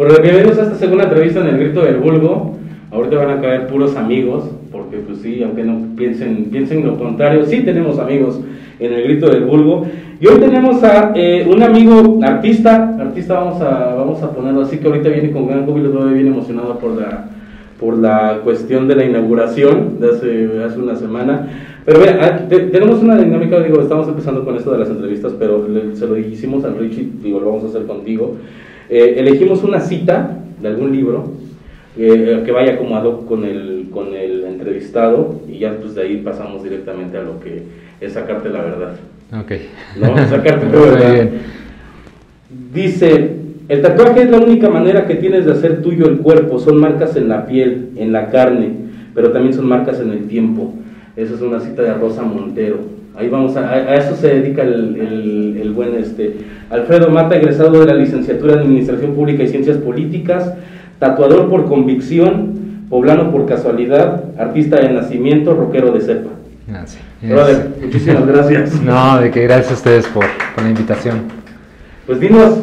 Pues bienvenidos a esta segunda entrevista en el Grito del Vulgo. Ahorita van a caer puros amigos, porque pues sí, aunque no piensen, piensen lo contrario, sí tenemos amigos en el Grito del Vulgo. Y hoy tenemos a eh, un amigo artista, artista vamos a, vamos a ponerlo así, que ahorita viene con gran júbilo, bien emocionado por la, por la cuestión de la inauguración de hace, hace una semana. Pero vea, ah, tenemos una dinámica, digo, estamos empezando con esto de las entrevistas, pero se lo hicimos al Richie, digo, lo vamos a hacer contigo. Eh, elegimos una cita de algún libro eh, que vaya como ad hoc con el, con el entrevistado y ya pues de ahí pasamos directamente a lo que es sacarte la verdad. Ok. ¿No? Sacarte la verdad. Dice, el tatuaje es la única manera que tienes de hacer tuyo el cuerpo, son marcas en la piel, en la carne, pero también son marcas en el tiempo. Esa es una cita de Rosa Montero. Ahí vamos, a, a eso se dedica el, el, buen este, Alfredo Mata, egresado de la licenciatura en Administración Pública y Ciencias Políticas, tatuador por convicción, poblano por casualidad, artista de nacimiento, rockero de cepa. Ah, sí. muchísimas gracias. No, de que gracias a ustedes por, por la invitación. Pues dinos,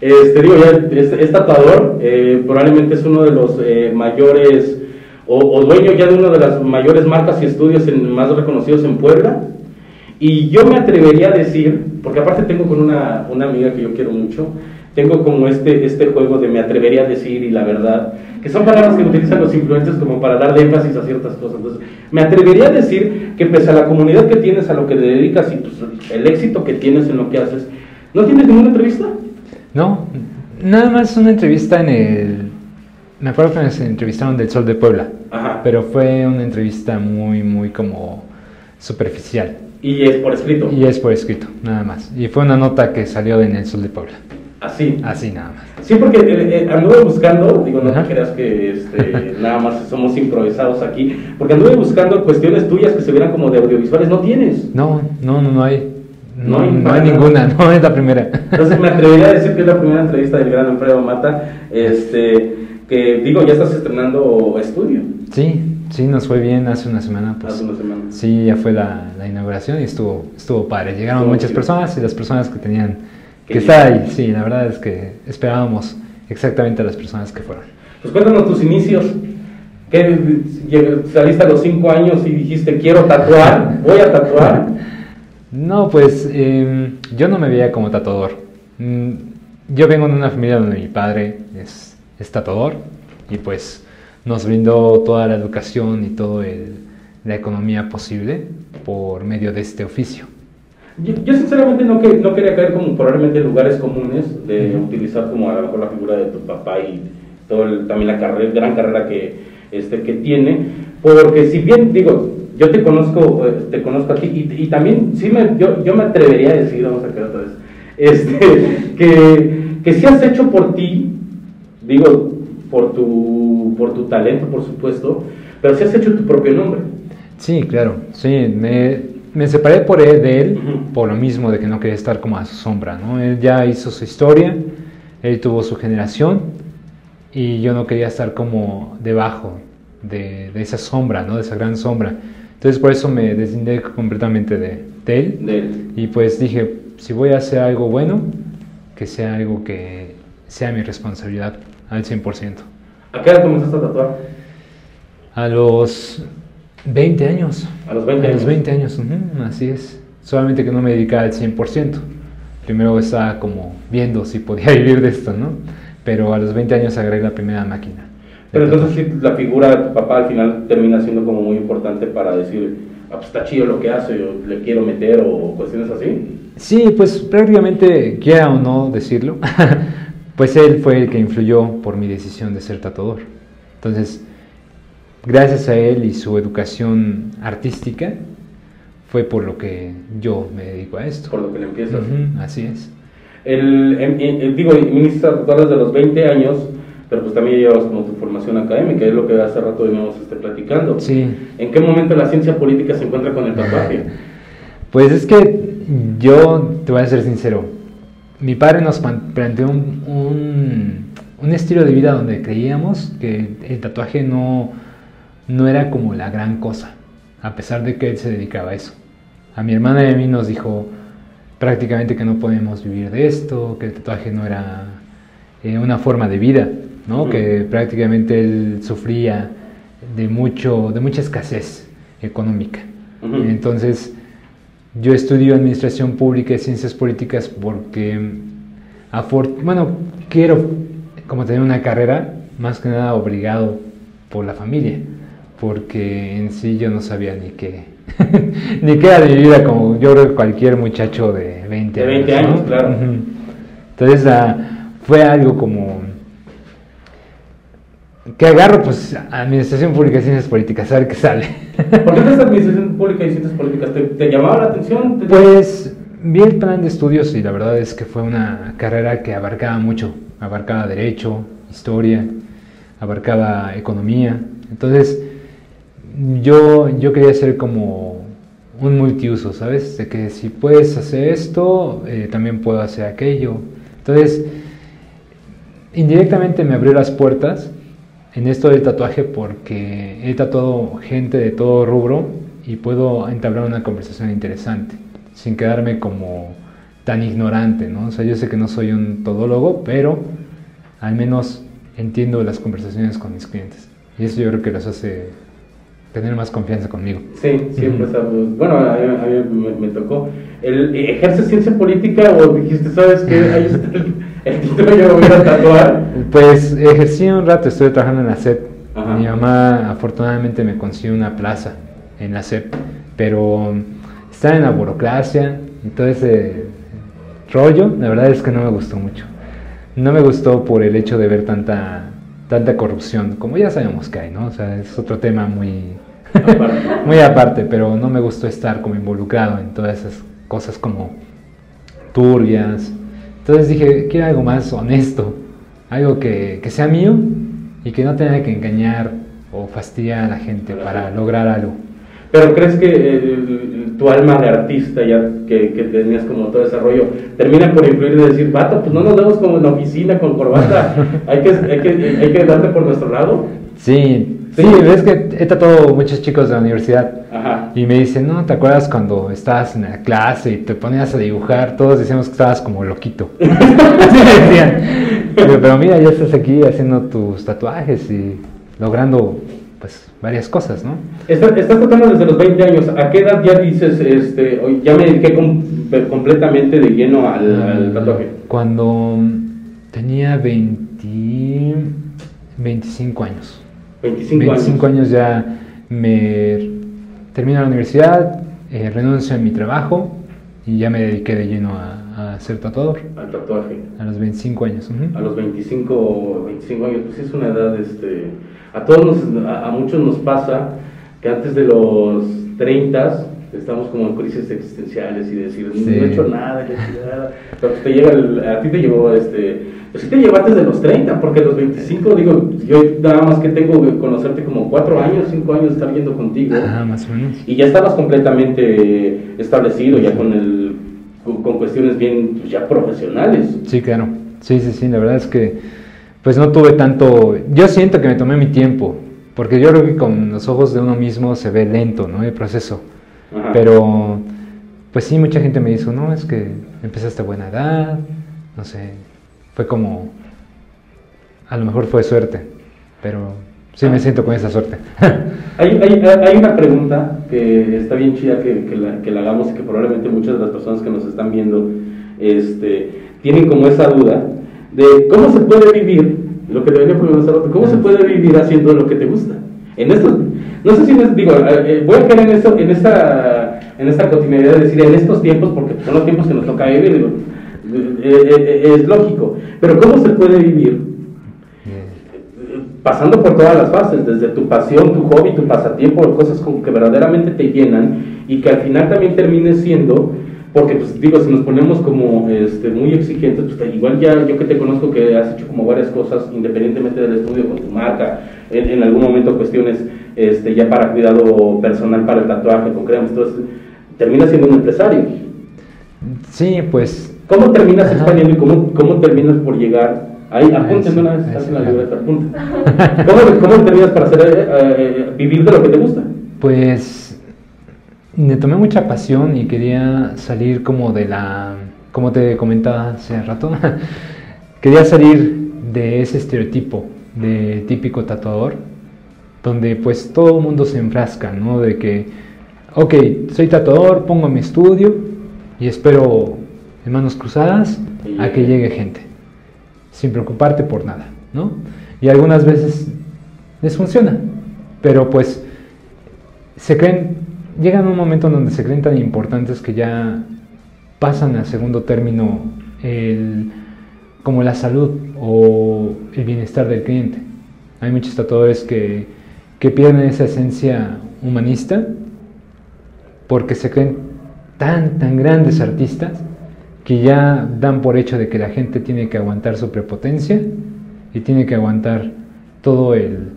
este, digo, ya es, tatuador, eh, probablemente es uno de los eh, mayores, o, o, dueño ya de una de las mayores marcas y estudios en, más reconocidos en Puebla. Y yo me atrevería a decir, porque aparte tengo con una, una amiga que yo quiero mucho, tengo como este, este juego de me atrevería a decir y la verdad, que son palabras que utilizan los influencers como para darle énfasis a ciertas cosas. Entonces, me atrevería a decir que pese a la comunidad que tienes, a lo que te dedicas y pues, el éxito que tienes en lo que haces, ¿no tienes ninguna entrevista? No, nada más una entrevista en el... Me acuerdo que me entrevistaron del Sol de Puebla, Ajá. pero fue una entrevista muy, muy como superficial. Y es por escrito. Y es por escrito, nada más. Y fue una nota que salió en el Sol de Puebla. Así. Así nada más. Sí, porque eh, eh, anduve buscando, digo, no te creas que este, nada más somos improvisados aquí, porque anduve buscando cuestiones tuyas que se vieran como de audiovisuales, ¿no tienes? No, no, no, no hay. No, hay, no hay ninguna, no es la primera. Entonces me atrevería a decir que es la primera entrevista del gran Alfredo Mata, este, que digo, ya estás estrenando estudio. Sí, Sí, nos fue bien hace una semana. Pues, hace una semana. Sí, ya fue la, la inauguración y estuvo, estuvo padre. Llegaron muchas personas y las personas que tenían que estar ahí. Sí, la verdad es que esperábamos exactamente a las personas que fueron. Pues cuéntanos tus inicios. ¿Qué, saliste a los cinco años y dijiste quiero tatuar, voy a tatuar? No, pues em, yo no me veía como tatuador. Mm, yo vengo de una familia donde mi padre es, es tatuador y pues nos brindó toda la educación y toda la economía posible por medio de este oficio. Yo, sinceramente no, que, no, quería caer como probablemente en lugares comunes de utilizar como a lo mejor la figura de tu papá y todo también la carrera, gran carrera que, este, que tiene, porque si bien digo, yo te conozco, eh, te conozco a ti y, y también sí me, yo, yo, me atrevería a decir, vamos a quedar otra vez, este, que, que si has hecho por ti, digo, por tu, por tu talento, por supuesto, pero si has hecho tu propio nombre. Sí, claro, sí, me, me separé por él, de él por lo mismo de que no quería estar como a su sombra, ¿no? Él ya hizo su historia, él tuvo su generación y yo no quería estar como debajo de, de esa sombra, ¿no? De esa gran sombra. Entonces por eso me deslindé completamente de, de, él. de él. Y pues dije, si voy a hacer algo bueno, que sea algo que sea mi responsabilidad al 100%. ¿A qué edad comenzaste a tatuar? A los 20 años. A los 20 a años. los 20 años, así es. Solamente que no me dedicaba al 100%. Primero estaba como viendo si podía vivir de esto, ¿no? Pero a los 20 años agarré la primera máquina. Pero entonces sí, la figura de tu papá al final termina siendo como muy importante para decir, ah, pues está chido lo que hace, yo le quiero meter o cuestiones así. Sí, pues prácticamente, quiera o no decirlo, pues él fue el que influyó por mi decisión de ser tatuador. Entonces, gracias a él y su educación artística, fue por lo que yo me dedico a esto. Por lo que le empiezas. así es. El, el, digo, viniste a tatuar desde los 20 años, pero pues también llevas como tu formación académica, es lo que hace rato veníamos este, platicando. Sí. ¿En qué momento la ciencia política se encuentra con el tatuaje? Pues es que yo te voy a ser sincero, mi padre nos planteó un, un, un, estilo de vida donde creíamos que el tatuaje no, no era como la gran cosa, a pesar de que él se dedicaba a eso. A mi hermana y a mí nos dijo prácticamente que no podemos vivir de esto, que el tatuaje no era eh, una forma de vida, ¿no? Que prácticamente él sufría de, mucho, de mucha escasez económica. Entonces, yo estudio Administración Pública y Ciencias Políticas porque, bueno, quiero como tener una carrera, más que nada obligado por la familia, porque en sí yo no sabía ni qué, ni qué era de mi vida, como yo creo que cualquier muchacho de 20 años. De 20 años, claro. Entonces ah, fue algo como que agarro, pues, Administración Pública y Ciencias Políticas, a ver qué sale. ¿Por qué es Administración Pública y Ciencias Políticas? ¿Te, llamaba la atención? Pues, vi el plan de estudios y la verdad es que fue una carrera que abarcaba mucho. Abarcaba Derecho, Historia, abarcaba Economía. Entonces, yo, yo quería ser como un multiuso, ¿sabes? De que si puedes hacer esto, eh, también puedo hacer aquello. Entonces, indirectamente me abrió las puertas en esto del tatuaje porque he tatuado gente de todo rubro y puedo entablar una conversación interesante sin quedarme como tan ignorante, ¿no? O sea, yo sé que no soy un todólogo, pero al menos entiendo las conversaciones con mis clientes. Y eso yo creo que les hace tener más confianza conmigo. Sí, siempre uh, Bueno, a mí, me, tocó. ¿El, ¿Ejerce ciencia política o dijiste, sabes que ahí está el, título yo voy a tatuar? Pues ejercí un rato, estuve trabajando en la SEP. Mi mamá afortunadamente me consiguió una plaza en la SEP, pero está en la burocracia y todo ese rollo, la verdad es que no me gustó mucho. No me gustó por el hecho de ver tanta tanta corrupción, como ya sabemos que hay, ¿no? O sea, es otro tema muy, muy aparte, pero no me gustó estar como involucrado en todas esas cosas como turbias. Entonces dije, quiero algo más honesto, algo que, que sea mío y que no tenga que engañar o fastidiar a la gente para lograr algo. Pero crees que tu alma de artista, ya que, que, tenías como todo ese rollo, termina por influir y decir, vato, pues no nos vemos como en la oficina con corbata, hay que, hay que, hay que darte por nuestro lado? Sí, Sí, ves que he tratado muchos chicos de la universidad y me dicen, no, ¿te acuerdas cuando estabas en la clase y te ponías a dibujar? Todos decíamos que estabas como loquito. Así decían. Pero, mira, ya estás aquí haciendo tus tatuajes y logrando pues varias cosas, ¿no? Estás, tratando desde los 20 años. ¿A qué edad ya dices, este, ya me dediqué completamente de lleno al, tatuaje? Cuando tenía 20, 25 años. 25, años. ya me termino la universidad, eh, renuncio a mi trabajo y ya me dediqué de lleno a, a ser tatuador. Al tatuaje. A los 25 años. A los 25, 25 años, pues es una edad, este, a todos, a, muchos nos pasa que antes de los 30 estamos como en crisis existenciales y decir, no he hecho nada, pero te llega a ti te llegó este pues sí te llevaste de los 30, porque los 25, digo, yo nada más que tengo que conocerte como 4 años, 5 años de estar viendo contigo. Ah, más o menos. Y ya estabas completamente establecido, ya con el con cuestiones bien pues, ya profesionales. Sí, claro. Sí, sí, sí, la verdad es que pues no tuve tanto, yo siento que me tomé mi tiempo, porque yo creo que con los ojos de uno mismo se ve lento, ¿no? El proceso. Pero pues sí, mucha gente me dijo, no, es que empezaste a buena edad, no sé, fue como, a lo mejor fue suerte, pero sí me siento con esa suerte. hay, hay, hay, una pregunta que está bien chida que, que, la, que, la, hagamos y que probablemente muchas de las personas que nos están viendo este, tienen como esa duda de cómo se puede vivir, lo que te venía preguntar, cómo se puede vivir haciendo lo que te gusta. En estos, no sé si les digo, eh, eh, voy a caer en, eso, en, esta, en esta continuidad de decir en estos tiempos, porque son los tiempos que nos toca vivir, digo, eh, eh, eh, es lógico. Pero ¿cómo se puede vivir? Pasando por todas las fases, desde tu pasión, tu hobby, tu pasatiempo, cosas que verdaderamente te llenan y que al final también termine siendo, porque pues digo, si nos ponemos como este, muy exigentes, pues igual ya yo que te conozco que has hecho como varias cosas independientemente del estudio con tu marca, en, algún momento cuestiones este, ya para cuidado personal, para el tatuaje, con cremas, entonces termina siendo un empresario. Sí, pues ¿Cómo terminas expandiendo y cómo, cómo terminas por llegar? Ahí, apúntenme una vez, hacen la libreta, apunten. ¿Cómo, ¿Cómo, terminas para hacer, eh, eh, vivir de lo que te gusta? Pues me tomé mucha pasión y quería salir como de la, como te comentaba hace rato, quería salir de ese estereotipo de típico tatuador, donde pues todo el mundo se enfrasca, ¿no? De que, ok, soy tatuador, pongo mi estudio y espero en manos cruzadas a que llegue gente, sin preocuparte por nada, ¿no? Y algunas veces les funciona, pero pues se creen, llegan a un momento donde se creen tan importantes que ya pasan a segundo término el, como la salud o el bienestar del cliente. Hay muchos tatuadores que, que pierden esa esencia humanista porque se creen tan, tan grandes artistas que ya dan por hecho de que la gente tiene que aguantar su prepotencia y tiene que aguantar todo el,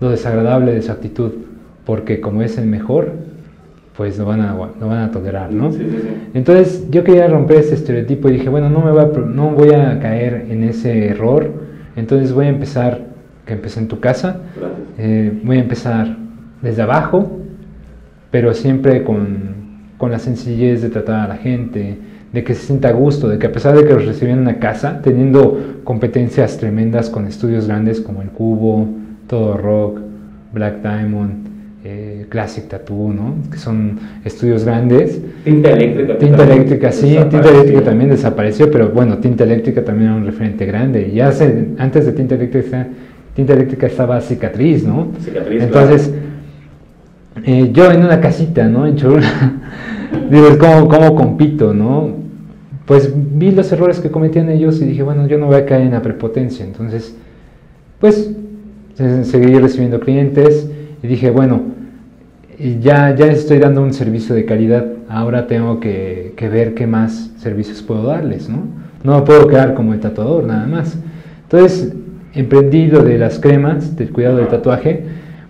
lo desagradable de su actitud, porque como es el mejor, pues lo van a, lo van a tolerar, ¿no? Entonces yo quería romper ese estereotipo y dije, bueno, no, me voy a, no voy a caer en ese error, entonces voy a empezar, que empecé en tu casa, eh, voy a empezar desde abajo, pero siempre con, con la sencillez de tratar a la gente, de que se sienta a gusto, de que a pesar de que los reciben en una casa, teniendo competencias tremendas con estudios grandes como el Cubo, Todo Rock, Black Diamond, eh, Classic Tattoo, ¿no? que son estudios grandes. Tinta eléctrica. Tinta eléctrica, sí, tinta eléctrica también desapareció, pero bueno, tinta eléctrica también era un referente grande. Y hace, antes de tinta eléctrica, tinta eléctrica estaba cicatriz, ¿no? Cicatriz, Entonces, eh, yo en una casita, ¿no? En Cholula, digo, ¿cómo, ¿cómo compito, no? Pues vi los errores que cometían ellos y dije, bueno, yo no voy a caer en la prepotencia. Entonces, pues, seguí recibiendo clientes y dije, bueno, ya, ya estoy dando un servicio de calidad, ahora tengo que, ver qué más servicios puedo darles, ¿no? No me puedo quedar como el tatuador nada más. Entonces, emprendí lo de las cremas, del cuidado del tatuaje,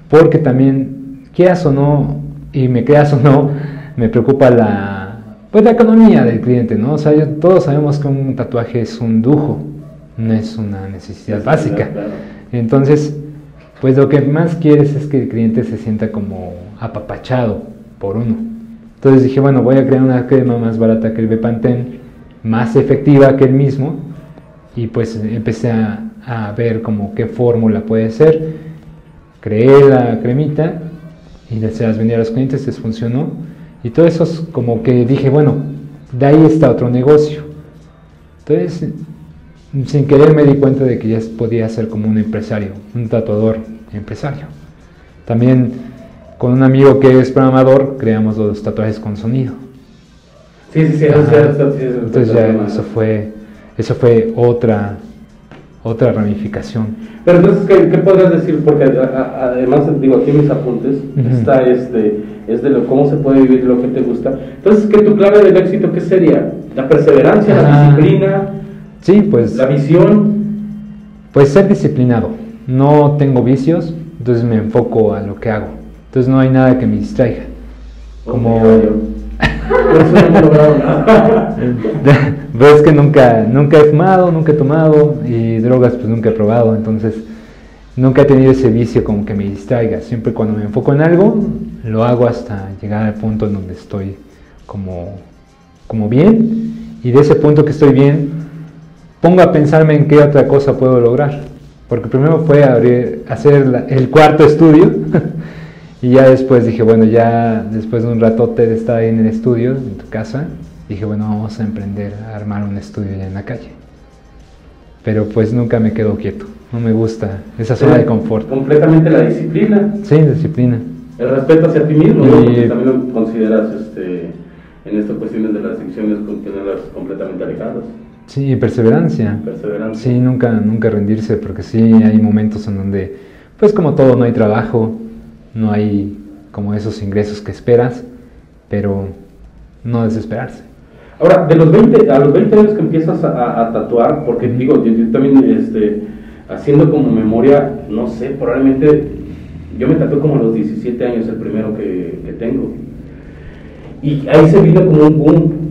porque también, quieras o no, y me creas o no, me preocupa la, pues la economía del cliente, ¿no? O sea, todos sabemos que un tatuaje es un lujo, no es una necesidad básica. Entonces, pues lo que más quieres es que el cliente se sienta como apapachado por uno. Entonces dije, bueno, voy a crear una crema más barata que el Bepanthen, más efectiva que el mismo, y pues empecé a, ver como qué fórmula puede ser. Creé la cremita y se las vendí a los clientes, les funcionó. Y todo eso es como que dije, bueno, de ahí está otro negocio. Entonces sin querer me di cuenta de que ya podía ser como un empresario, un tatuador empresario. También con un amigo que es programador creamos los tatuajes con sonido. Sí, sí, sí, entonces ya eso fue, eso fue otra, otra ramificación. Pero entonces, ¿qué, podrías decir? Porque además, digo, aquí en mis apuntes está este, es de lo, cómo se puede vivir lo que te gusta. Entonces, ¿qué tu clave del éxito qué sería? ¿La perseverancia, la disciplina? Sí, pues. La visión. Pues ser disciplinado. No tengo vicios, entonces me enfoco a lo que hago. Entonces no hay nada que me distraiga. Como. Pero es que nunca, nunca he fumado, nunca he tomado y drogas pues nunca he probado, entonces nunca he tenido ese vicio como que me distraiga. Siempre cuando me enfoco en algo, lo hago hasta llegar al punto en donde estoy como, como bien y de ese punto que estoy bien, pongo a pensarme en qué otra cosa puedo lograr. Porque primero fue abrir, hacer el cuarto estudio y ya después dije, bueno, ya después de un ratote de estar ahí en el estudio, en tu casa, dije, bueno, vamos a emprender a armar un estudio ya en la calle. Pero pues nunca me quedo quieto, no me gusta esa zona de confort. Completamente la disciplina. Sí, disciplina. El respeto hacia ti mismo, y, también lo consideras este, en estas cuestiones de las adicciones, tenerlas completamente alejadas. Sí, perseverancia. Perseverancia. Sí, nunca, nunca rendirse, porque sí hay momentos en donde, pues como todo, no hay trabajo, no hay como esos ingresos que esperas, pero no desesperarse. Ahora, de los 20, a los 20 años que empiezas a, tatuar, porque digo, yo, también este, haciendo como memoria, no sé, probablemente yo me tatué como a los 17 años, el primero que, que tengo. Y ahí se vino como un boom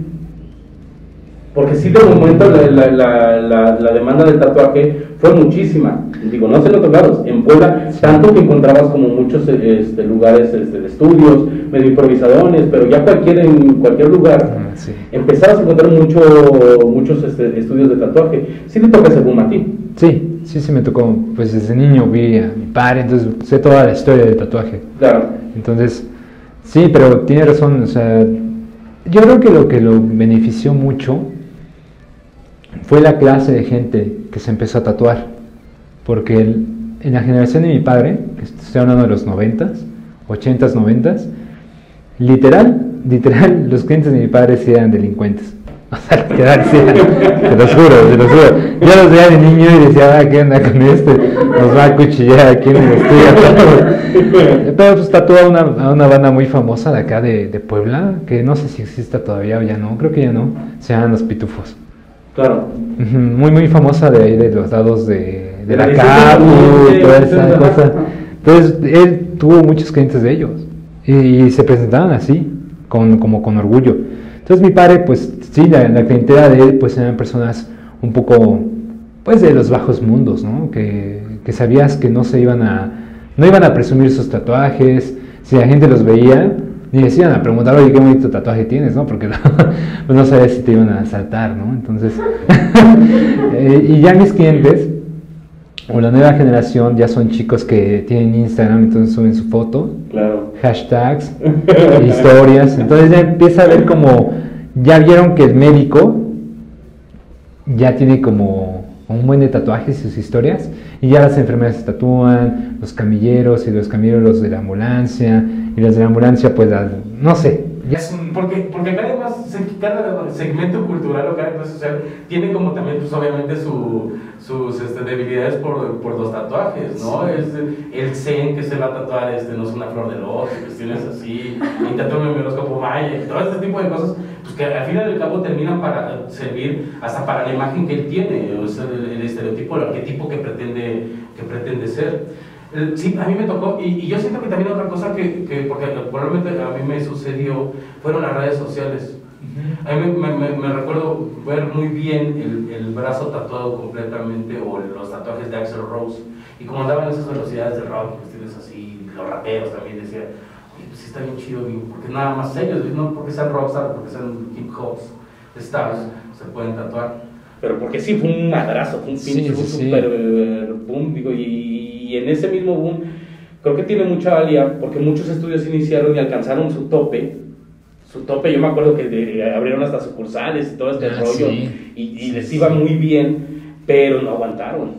porque sí de momento la, la, la, la, demanda del tatuaje fue muchísima. Digo, no sé en otros lados, en Puebla, tanto que encontrabas como muchos este, lugares este, de estudios, medio improvisadores, pero ya cualquier, en cualquier lugar Ah, sí. empezabas a encontrar mucho, muchos este, estudios de tatuaje. Sí le toca ese boom a ti. Sí, sí, sí me tocó. Pues desde niño vi a mi padre, entonces sé toda la historia del tatuaje. Claro. Entonces, sí, pero tiene razón, o sea, yo creo que lo que lo benefició mucho fue la clase de gente que se empezó a tatuar, porque el- en la generación de mi padre, que estoy hablando de los noventas, ochentas, noventas, literal, literal, los clientes de mi padre sí eran delincuentes. O sea, literal, sí eran, te lo juro, te lo juro. Yo los veía de niño y decía, ah, ¿qué onda con este? Nos va a cuchillar aquí en el estudio. Pero pues tatuó a una, a una banda muy famosa de acá de, de Puebla, que no sé si exista todavía o ya no, creo que ya no, se llaman Los Pitufos. Claro. Muy, muy famosa de ahí, de los lados de, de la CAPU, sí, toda esa cosa. Entonces, él tuvo muchos clientes de ellos y, y se presentaban así, con, como con orgullo. Entonces, mi padre, pues sí, la, la clientela de él, pues eran personas un poco, pues de los bajos mundos, ¿no? Que, que sabías que no se iban a, no iban a presumir sus tatuajes, si la gente los veía, ni decían a preguntar, oye, qué bonito tatuaje tienes, ¿no? Porque pues no sabías si te iban a asaltar, ¿no? Entonces, eh, y ya mis clientes, o la nueva generación, ya son chicos que tienen Instagram, entonces suben su foto, Claro. hashtags, historias, entonces ya empieza a ver como, ya vieron que el médico ya tiene como un buen de tatuajes y sus historias, y ya las enfermeras se tatúan, los camilleros y los camilleros los de la ambulancia, y los de la ambulancia pues la- no sé, ya porque, porque cada, más, cada segmento cultural o cada clase social tiene como también, pues obviamente, su, sus este, debilidades por, por los tatuajes, ¿no? Es el zen que se va a tatuar, este, no es una flor de loto, cuestiones así, y tatúame mi horóscopo maya, todo este tipo de cosas, pues que al final al cabo terminan para servir hasta para la imagen que él tiene, o sea, el, el estereotipo, el arquetipo que pretende, que pretende ser. Eh, Sí, a mí me tocó, y, y yo siento que también otra cosa que, que, porque probablemente a mí me sucedió, fueron las redes sociales. A mí me, recuerdo ver muy bien el, el brazo tatuado completamente, o los tatuajes de Axel Rose, y como andaban esas velocidades de rock, cuestiones así, los raperos también decía, oye, pues sí está bien chido, digo, porque nada más ellos, no porque sean rockstar, porque sean hip hops, stars, se pueden tatuar. Pero porque sí fue un madrazo, fue un pinche sí, sí. super eh, boom, digo, y, y en ese mismo boom creo que tiene mucha valía porque muchos estudios iniciaron y alcanzaron su tope. Su tope, yo me acuerdo que de- abrieron hasta sucursales y todo este Ah, rollo sí. y, y Sí, les sí. iba muy bien, pero no aguantaron.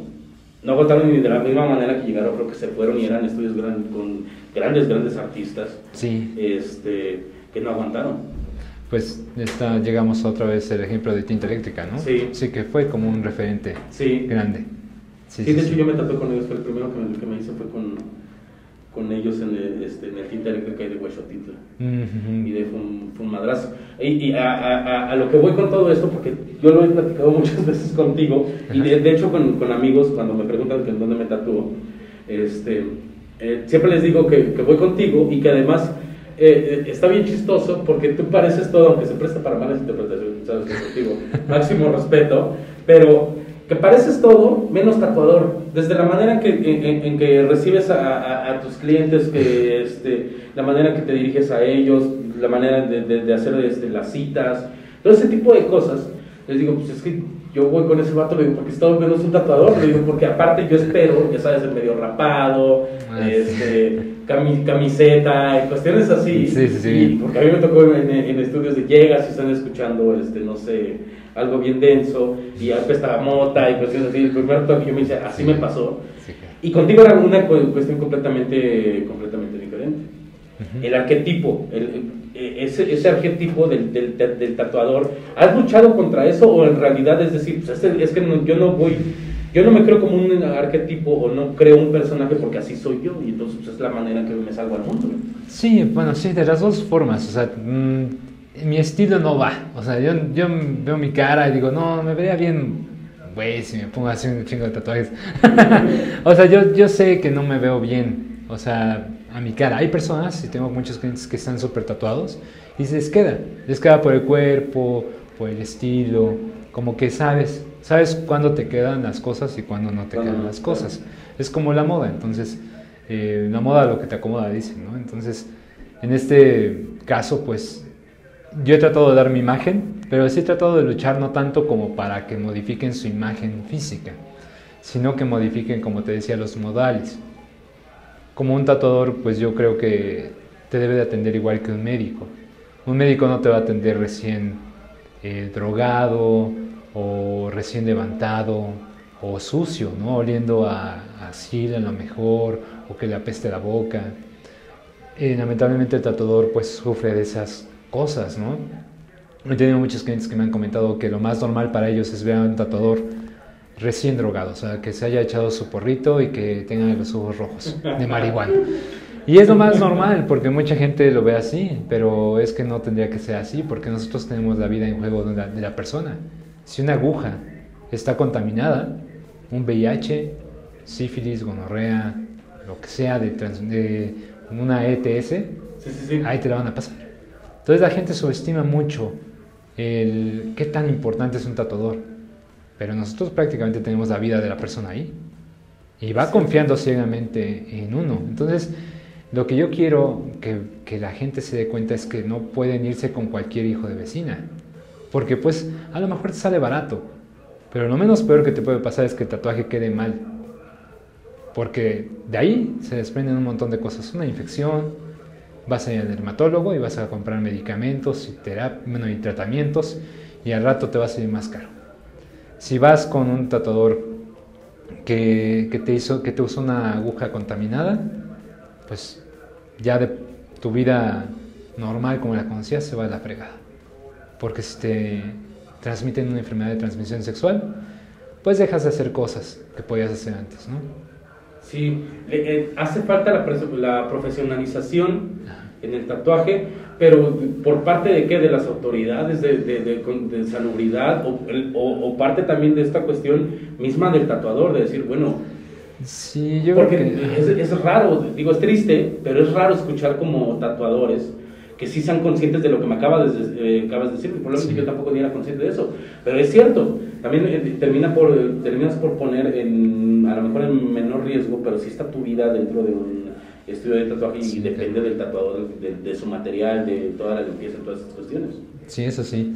No aguantaron ni de la misma manera que llegaron, creo que se fueron y eran estudios gran- con grandes, grandes artistas sí, este, que no aguantaron. pues está, llegamos otra vez al ejemplo de tinta eléctrica, ¿no? Sí. Sí, que fue como un referente Sí, grande. Sí, de hecho yo me tatué con ellos, fue el primero que me, que me hice fue con, con ellos en el, este, en el tinta eléctrica de Huexotitla. Ujú. Y de fue un, fue un madrazo. Y, y a, a- a- lo que voy con todo esto, porque yo lo he platicado muchas veces contigo, y de, de hecho con, con amigos, cuando me preguntan que en dónde me tatúo, este, eh, siempre les digo que, que voy contigo y que además eh, eh, está bien chistoso porque tú pareces todo, aunque se presta para malas interpretaciones, sabes que contigo, máximo respeto, pero que pareces todo menos tatuador, desde la manera en que, en, que recibes a, a- a tus clientes, que, este, la manera en que te diriges a ellos, la manera de, de- de hacer este, las citas, todo ese tipo de cosas. Les digo, pues es que yo voy con ese vato, le digo, porque es todo menos un tatuador, le digo, porque aparte yo espero, ya sabes, el medio rapado, Ah, este, cami- camiseta, y cuestiones así. Sí, sí, sí. Y porque a mí me tocó en, en estudios de llegas y están escuchando, este, no sé, algo bien denso, y apesta mota y cuestiones así. El primer toque yo me dice, así me pasó. Claro. Y contigo era una cu- cuestión completamente, completamente diferente. El arquetipo, el- ese, ese arquetipo del, del, tatuador, ¿has luchado contra eso o en realidad es decir, pues, es, que no- yo no voy, yo no me creo como un arquetipo o no creo un personaje porque así soy yo y entonces pues, es la manera en que me salgo al mundo? Sí, bueno, sí, de las dos formas. O sea, mm, mi estilo no va. O sea, yo, yo veo mi cara y digo, no, me vería bien, güey, si me pongo así un chingo de tatuajes. o sea, yo, yo sé que no me veo bien. O sea, a mi cara. Hay personas, y tengo muchos clientes que están súper tatuados, y se les queda. Les queda por el cuerpo, por el estilo, como que sabes Sabes cuándo te quedan las cosas y cuándo no te quedan las claro. cosas. Es como la moda, entonces, eh, la moda lo que te acomoda, dicen, ¿no? Entonces, en este caso, pues, yo he tratado de dar mi imagen, pero sí he tratado de luchar no tanto como para que modifiquen su imagen física, sino que modifiquen, como te decía, los modales. Como un tatuador, pues yo creo que te debe de atender igual que un médico. Un médico no te va a atender recién eh, drogado o recién levantado o sucio, ¿no? Oliendo a, a a lo mejor o que le apeste la boca. Eh, lamentablemente el tatuador pues sufre de esas cosas, ¿no? He tenido muchos clientes que me han comentado que lo más normal para ellos es ver a un tatuador recién drogado, o sea, que se haya echado su porrito y que tenga los ojos rojos de marihuana. Y es lo más normal, porque mucha gente lo ve así, pero es que no tendría que ser así, porque nosotros tenemos la vida en juego de la, de la persona. Si una aguja está contaminada, un VIH, sífilis, gonorrea, lo que sea de, trans- de una ETS, Sí, sí, sí. ahí te la van a pasar. Entonces la gente subestima mucho el qué tan importante es un tatuador, pero nosotros prácticamente tenemos la vida de la persona ahí. Y va confiando ciegamente en uno. Entonces, lo que yo quiero que, que la gente se dé cuenta es que no pueden irse con cualquier hijo de vecina, porque pues a lo mejor te sale barato, pero lo menos peor que te puede pasar es que el tatuaje quede mal, porque de ahí se desprenden un montón de cosas, una infección, vas a ir al dermatólogo y vas a comprar medicamentos y, bueno, y tratamientos y al rato te va a salir más caro. Si vas con un tatuador que, que te hizo, que te usó una aguja contaminada, pues ya de tu vida normal como la conocías se va a la fregada. Porque si te transmiten una enfermedad de transmisión sexual, pues dejas de hacer cosas que podías hacer antes, ¿no? Sí, le- eh, hace falta la, la profesionalización en el tatuaje, pero por parte de qué? De las autoridades de, de, de, de salubridad o, o- o parte también de esta cuestión misma del tatuador, de decir, bueno, Sí, yo porque creo que... es, es raro, digo, es triste, pero es raro escuchar como tatuadores que sí sean conscientes de lo que me acabas de, eh, acabas de decir, probablemente Sí. yo tampoco ni era consciente de eso, pero es cierto, también eh, termina por, terminas por poner en, a lo mejor en menor riesgo, pero sí está tu vida dentro de un estudio de tatuaje y depende claro. del tatuador, de, de su material, de toda la limpieza, todas esas cuestiones. Sí, eso sí.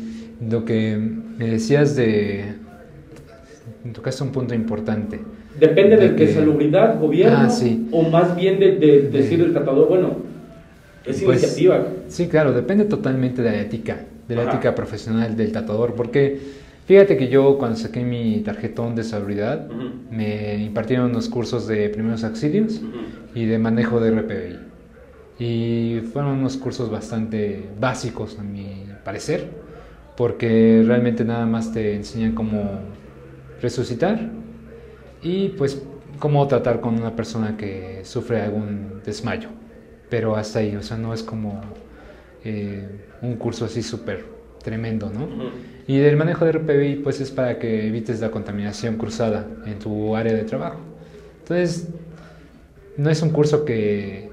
Lo que me decías de... Tocaste un punto importante. Depende de, De que que- salubridad, gobierno, Ah, sí. o más bien de, de De- decir el tatuador, bueno, es Pues, iniciativa. Sí, claro, depende totalmente de la ética, de la Ajá. ética profesional del tatuador, porque fíjate que yo cuando saqué mi tarjetón de salubridad, Ujú. me impartieron unos cursos de primeros auxilios y de manejo de RPI. Y fueron unos cursos bastante básicos, a mi parecer, porque realmente nada más te enseñan cómo resucitar y pues cómo tratar con una persona que sufre algún desmayo. Pero hasta ahí, o sea, no es como eh, un curso así súper tremendo, ¿no? Ujú. Y el manejo de RPI pues es para que evites la contaminación cruzada en tu área de trabajo. Entonces, no es un curso que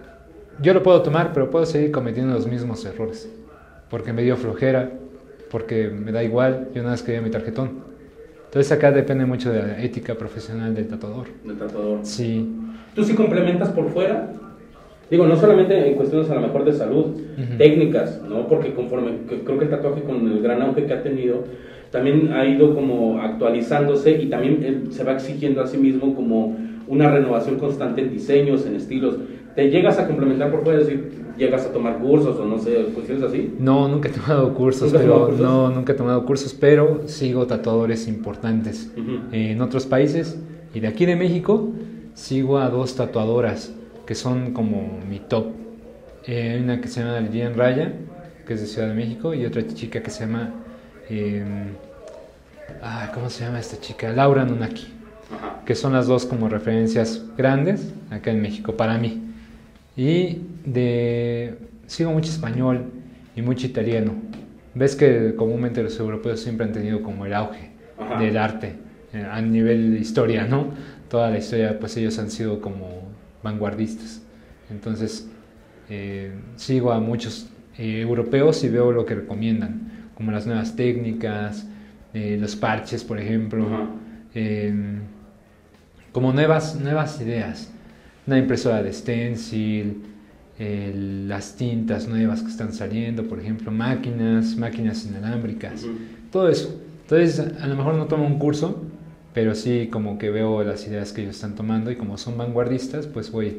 yo lo puedo tomar, pero puedo seguir cometiendo los mismos errores. Porque me dio flojera, porque me da igual, yo nada más quería mi tarjetón. Entonces acá depende mucho de la ética profesional del tatuador. del tatuador. Sí, ¿Tú sí complementas por fuera? Digo, no solamente en cuestiones a lo mejor de salud, Ujú. técnicas, ¿no? Porque conforme, creo que el tatuaje con el gran auge que ha tenido, también ha ido como actualizándose y también eh, se va exigiendo a sí mismo como una renovación constante en diseños, en estilos. ¿Te llegas a complementar por fuera? Decir, llegas a tomar cursos o no sé, cuestiones así. No, nunca he tomado cursos, ¿Nunca has pero tomado cursos? no, nunca he tomado cursos, pero sigo tatuadores importantes Ujú. en otros países y de aquí de México sigo a dos tatuadoras que son como mi top. Eh, hay una que se llama Lilian Raya, que es de Ciudad de México, y otra chica que se llama, eh, ah, ¿cómo se llama esta chica? Laura Nunaki, Ajá. que son las dos como referencias grandes acá en México para mí. Y de sigo mucho español y mucho italiano. Ves que comúnmente los europeos siempre han tenido como el auge Ajá. del arte eh, a nivel de historia, ¿no? Toda la historia, pues ellos han sido como vanguardistas. Entonces, eh, sigo a muchos eh, europeos y veo lo que recomiendan, como las nuevas técnicas, eh, los parches, por ejemplo, em, como nuevas, nuevas ideas. Una impresora de stencil, las tintas nuevas que están saliendo, por ejemplo, máquinas, máquinas inalámbricas, todo eso. Entonces, a lo mejor no tomo un curso, pero sí como que veo las ideas que ellos están tomando y como son vanguardistas, pues voy.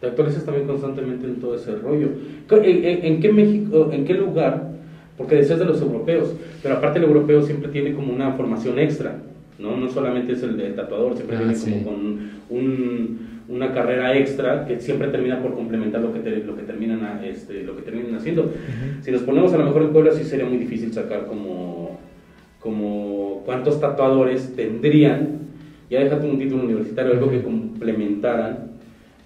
Te actualizas también constantemente en todo ese rollo. ¿En, en- en qué México, en qué lugar? Porque decías de los europeos, pero aparte el europeo siempre tiene como una formación extra, ¿no? No solamente es el de tatuador, siempre Ah, viene sí. como con un- una carrera extra que siempre termina por complementar lo que, te- lo que, terminan, a- este, lo que terminan haciendo. Si nos ponemos a lo mejor en Puebla, sí sería muy difícil sacar como, como cuántos tatuadores tendrían, ya déjate un título universitario, algo que complementaran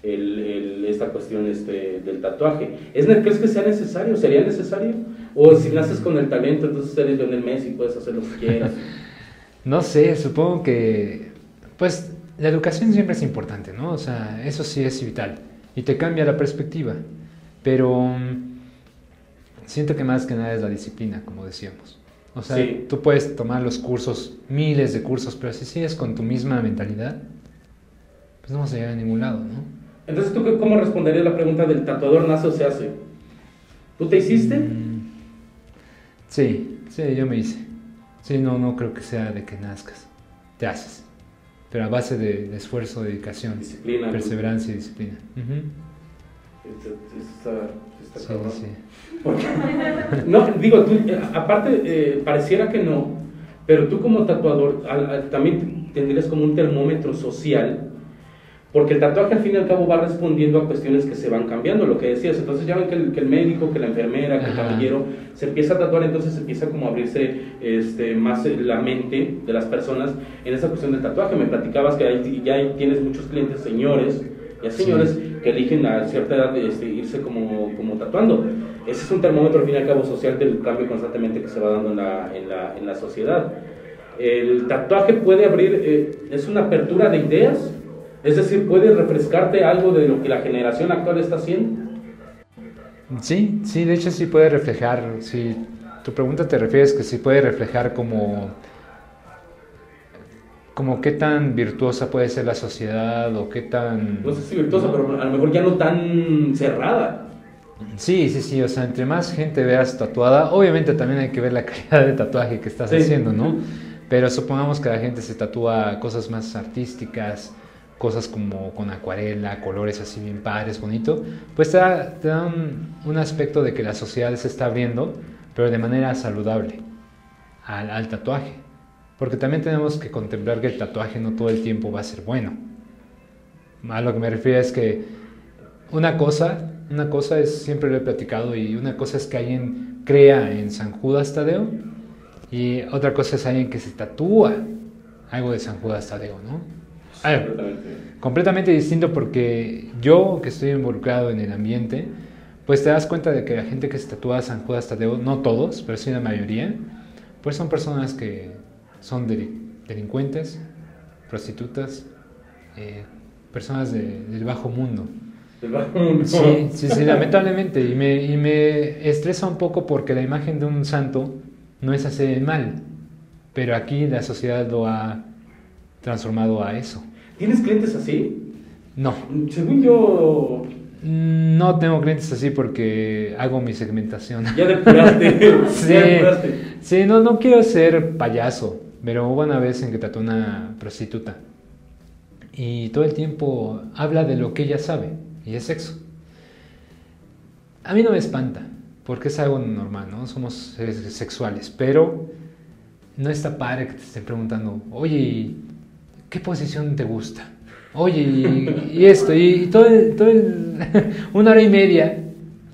el- el- esta cuestión este, del tatuaje. ¿Es, ¿Crees que sea necesario? ¿Sería necesario? ¿O si naces con el talento, entonces eres Lionel Messi, puedes hacer lo que quieras? No sé, supongo que, pues, la educación siempre es importante, ¿no? O sea, eso sí es vital y te cambia la perspectiva, pero mm, siento que más que nada es la disciplina, como decíamos. O sea, Sí. tú puedes tomar los cursos, miles de cursos, pero si sigues con tu misma mentalidad, pues no vas a llegar a ningún lado, ¿no? Entonces, ¿tú cómo responderías la pregunta del tatuador nace o se hace? ¿Tú te hiciste? Mm, Sí, sí, yo me hice. Sí, no, no creo que sea de que nazcas, te haces, pero a base de, de esfuerzo, dedicación, Disciplina. perseverancia y disciplina. Ujú. Este- Está, Sí, cabrón. sí. Porque- no, digo, tú, eh, aparte, eh, pareciera que no, pero tú como tatuador al- al- también tendrías como un termómetro social, porque el tatuaje al fin y al cabo va respondiendo a cuestiones que se van cambiando, lo que decías. Entonces ya ven que el, que el médico, que la enfermera, que el Ajá. caballero se empieza a tatuar, entonces empieza como a abrirse este, más la mente de las personas en esa cuestión del tatuaje. Me platicabas que ahí ya tienes muchos clientes, señores, ya Sí. señores que eligen a cierta edad este, irse como, como tatuando. Ese es un termómetro al fin y al cabo social del cambio constantemente que se va dando en la, en la, en la sociedad. El tatuaje puede abrir, eh, es una apertura de ideas, es decir, puede refrescarte algo de lo que la generación actual está haciendo. Sí, sí, de hecho sí puede reflejar, si tu pregunta te refieres que sí puede reflejar como, como qué tan virtuosa puede ser la sociedad o qué tan... No sé si virtuosa, pero a lo mejor ya no tan cerrada. Sí, sí, sí, o sea, entre más gente veas tatuada, obviamente también hay que ver la calidad de tatuaje que estás Sí. haciendo, ¿no? Pero supongamos que la gente se tatúa cosas más artísticas, cosas como con acuarela, colores así bien padres, bonito, pues te da, te da un, un aspecto de que la sociedad se está abriendo, pero de manera saludable al, al tatuaje. Porque también tenemos que contemplar que el tatuaje no todo el tiempo va a ser bueno. A lo que me refiero es que una cosa, una cosa es, siempre lo he platicado, y una cosa es que alguien crea en San Judas Tadeo, y otra cosa es alguien que se tatúa algo de San Judas Tadeo, ¿no? A ver, Completamente. completamente distinto porque yo que estoy involucrado en el ambiente, pues te das cuenta de que la gente que se tatúa San Judas Tadeo, no todos, pero sí la mayoría, pues son personas que son deli- delincuentes, prostitutas, eh, personas de- del bajo mundo. Del bajo mundo. Sí, sí, sí, lamentablemente. Y me, y me estresa un poco porque la imagen de un santo no es hacer el mal. Pero aquí la sociedad lo ha transformado a eso. ¿Tienes clientes así? No, Según yo, no tengo clientes así porque hago mi segmentación. ya depuraste. Sí, Ya depuraste. sí no, no quiero ser payaso, pero hubo una vez en que trató una prostituta y todo el tiempo habla de lo que ella sabe y es sexo. A mí no me espanta, porque es algo normal, ¿no? Somos sexuales, pero no está padre que te estén preguntando, oye, ¿y ¿qué posición te gusta? Oye, y, y esto, y todo, el- todo el- una hora y media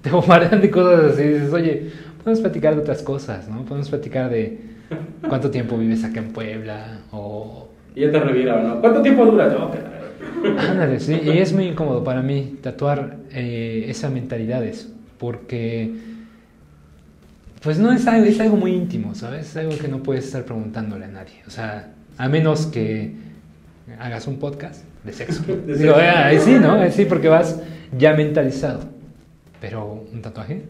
te bombardean de cosas así, y dices, oye, podemos platicar de otras cosas, ¿no? Podemos platicar de cuánto tiempo vives acá en Puebla, o... Y ya te reviraba, ¿no? ¿Cuánto tiempo dura? No, Ándale, sí, y es muy incómodo para mí tatuar eh, esas mentalidades, porque pues no es algo, es algo muy íntimo, ¿sabes? Es algo que no puedes estar preguntándole a nadie, o sea, a menos que hagas un podcast de sexo. De Digo, sexo. eh, sí, ¿no? Sí, porque vas ya mentalizado. Pero un tatuaje.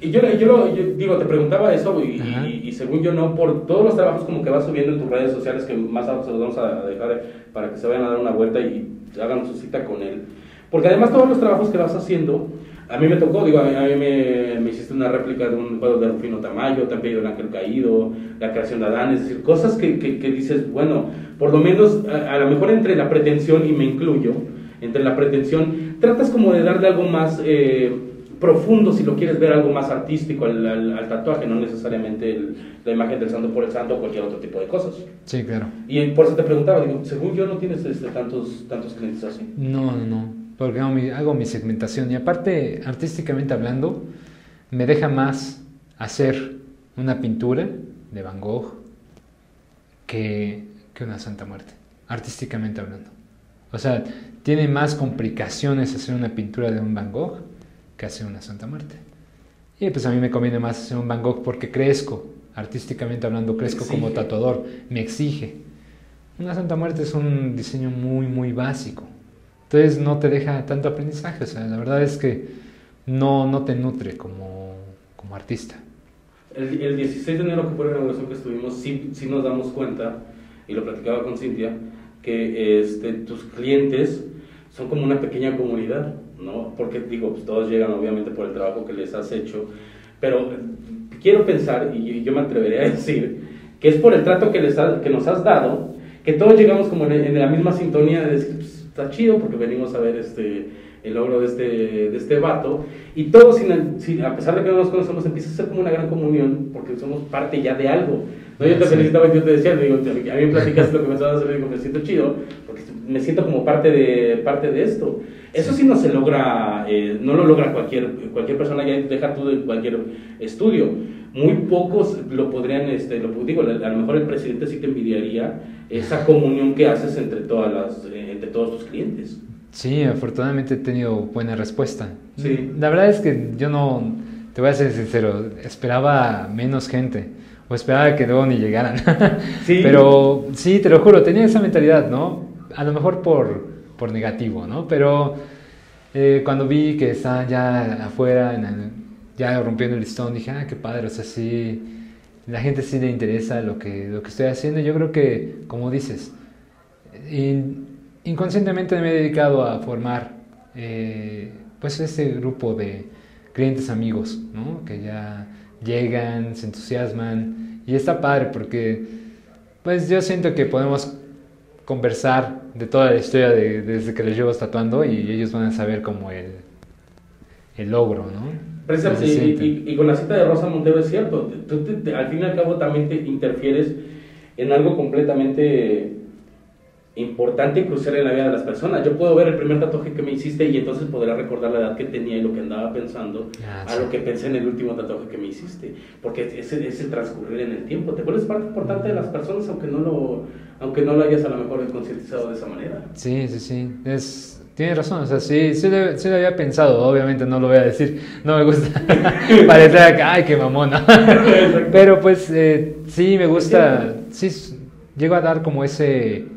Y yo, yo, digo, te preguntaba eso y, y, según yo no, por todos los trabajos como que vas subiendo en tus redes sociales, que más abajo se los vamos a dejar para que se vayan a dar una vuelta y hagan su cita con él. Porque además todos los trabajos que vas haciendo, a mí me tocó, digo, a mí, me, me, hiciste una réplica de un juego de Rufino Tamayo, también el Ángel Caído, la creación de Adán, es decir, cosas que, que, dices, bueno, por lo menos a, a lo mejor entre la pretensión, y me incluyo, entre la pretensión, tratas como de darle algo más eh, profundo, si lo quieres ver algo más artístico al, al, tatuaje, no necesariamente la imagen del santo por el santo o cualquier otro tipo de cosas. Sí, claro. Y por eso te preguntaba, digo, según yo no tienes este, tantos, tantos clientes así. No, no, no, porque hago mi, hago mi segmentación y aparte, artísticamente hablando, me deja más hacer una pintura de Van Gogh que, que una Santa Muerte, artísticamente hablando. O sea, tiene más complicaciones hacer una pintura de un Van Gogh que hacer una Santa Muerte. Y pues a mí me conviene más hacer un Van Gogh porque crezco, artísticamente hablando, crezco como tatuador, me exige. Una Santa Muerte es un diseño muy, muy básico. Entonces no te deja tanto aprendizaje. O sea, la verdad es que no, no te nutre como, como artista. El, el, 16 de enero, que fue la inauguración que estuvimos, sí, sí nos damos cuenta, y lo platicaba con Cintia, que este, tus clientes son como una pequeña comunidad, ¿no? Porque digo, pues todos llegan obviamente por el trabajo que les has hecho, pero quiero pensar, y yo me atrevería a decir, que es por el trato que, les que nos has dado, que todos llegamos como en, la misma sintonía de decir, pues, está chido porque venimos a ver este, el logro de este, de este vato, y todos, sin, a pesar de que no nos conocemos, empieza a ser como una gran comunión, porque somos parte ya de algo. No, yo te felicitaba y yo te decía, digo, a mí me platicas lo que me estabas haciendo, digo, me siento chido, porque me siento como parte de, parte de esto. Eso sí no se logra, eh, no lo logra cualquier, cualquier persona, ya deja tú de cualquier estudio. Muy pocos lo podrían, este, lo digo, a lo mejor el presidente sí te envidiaría esa comunión que haces entre, todas las, eh, entre todos tus clientes. Sí, afortunadamente he tenido buena respuesta. Sí. La verdad es que yo no, te voy a ser sincero, esperaba menos gente o esperaba que luego ni llegaran. ¿Sí? Pero sí, te lo juro, tenía esa mentalidad, ¿no? A lo mejor por, por negativo, ¿no? Pero eh, cuando vi que estaban ya afuera, ya rompiendo el listón, dije, ah, qué padre, o sea, sí, la gente sí le interesa lo que, lo que estoy haciendo. Yo creo que, como dices, inconscientemente me he dedicado a formar, eh, pues, este grupo de clientes amigos, ¿no? Que ya llegan, se entusiasman y está padre porque pues yo siento que podemos conversar de toda la historia de, desde que les llevo tatuando y ellos van a saber como el, el logro, ¿no? Y, y, con la cita de Rosa Montero es cierto, tú al fin y al cabo también te interfieres en algo completamente importante y crucial en la vida de las personas. Yo puedo ver el primer tatuaje que me hiciste y entonces podré recordar la edad que tenía y lo que andaba pensando ah, a lo que pensé en el último tatuaje que me hiciste. Porque es, es el transcurrir en el tiempo. Te vuelves parte importante de las personas aunque no lo, aunque no lo hayas a lo mejor concientizado de esa manera. Sí, sí, sí. Es, tienes razón, o sea, sí, sí, lo, sí, había pensado, obviamente no lo voy a decir, no me gusta parecer acá, ay, qué mamona. Pero pues eh, sí, me gusta, sí, llego a dar como ese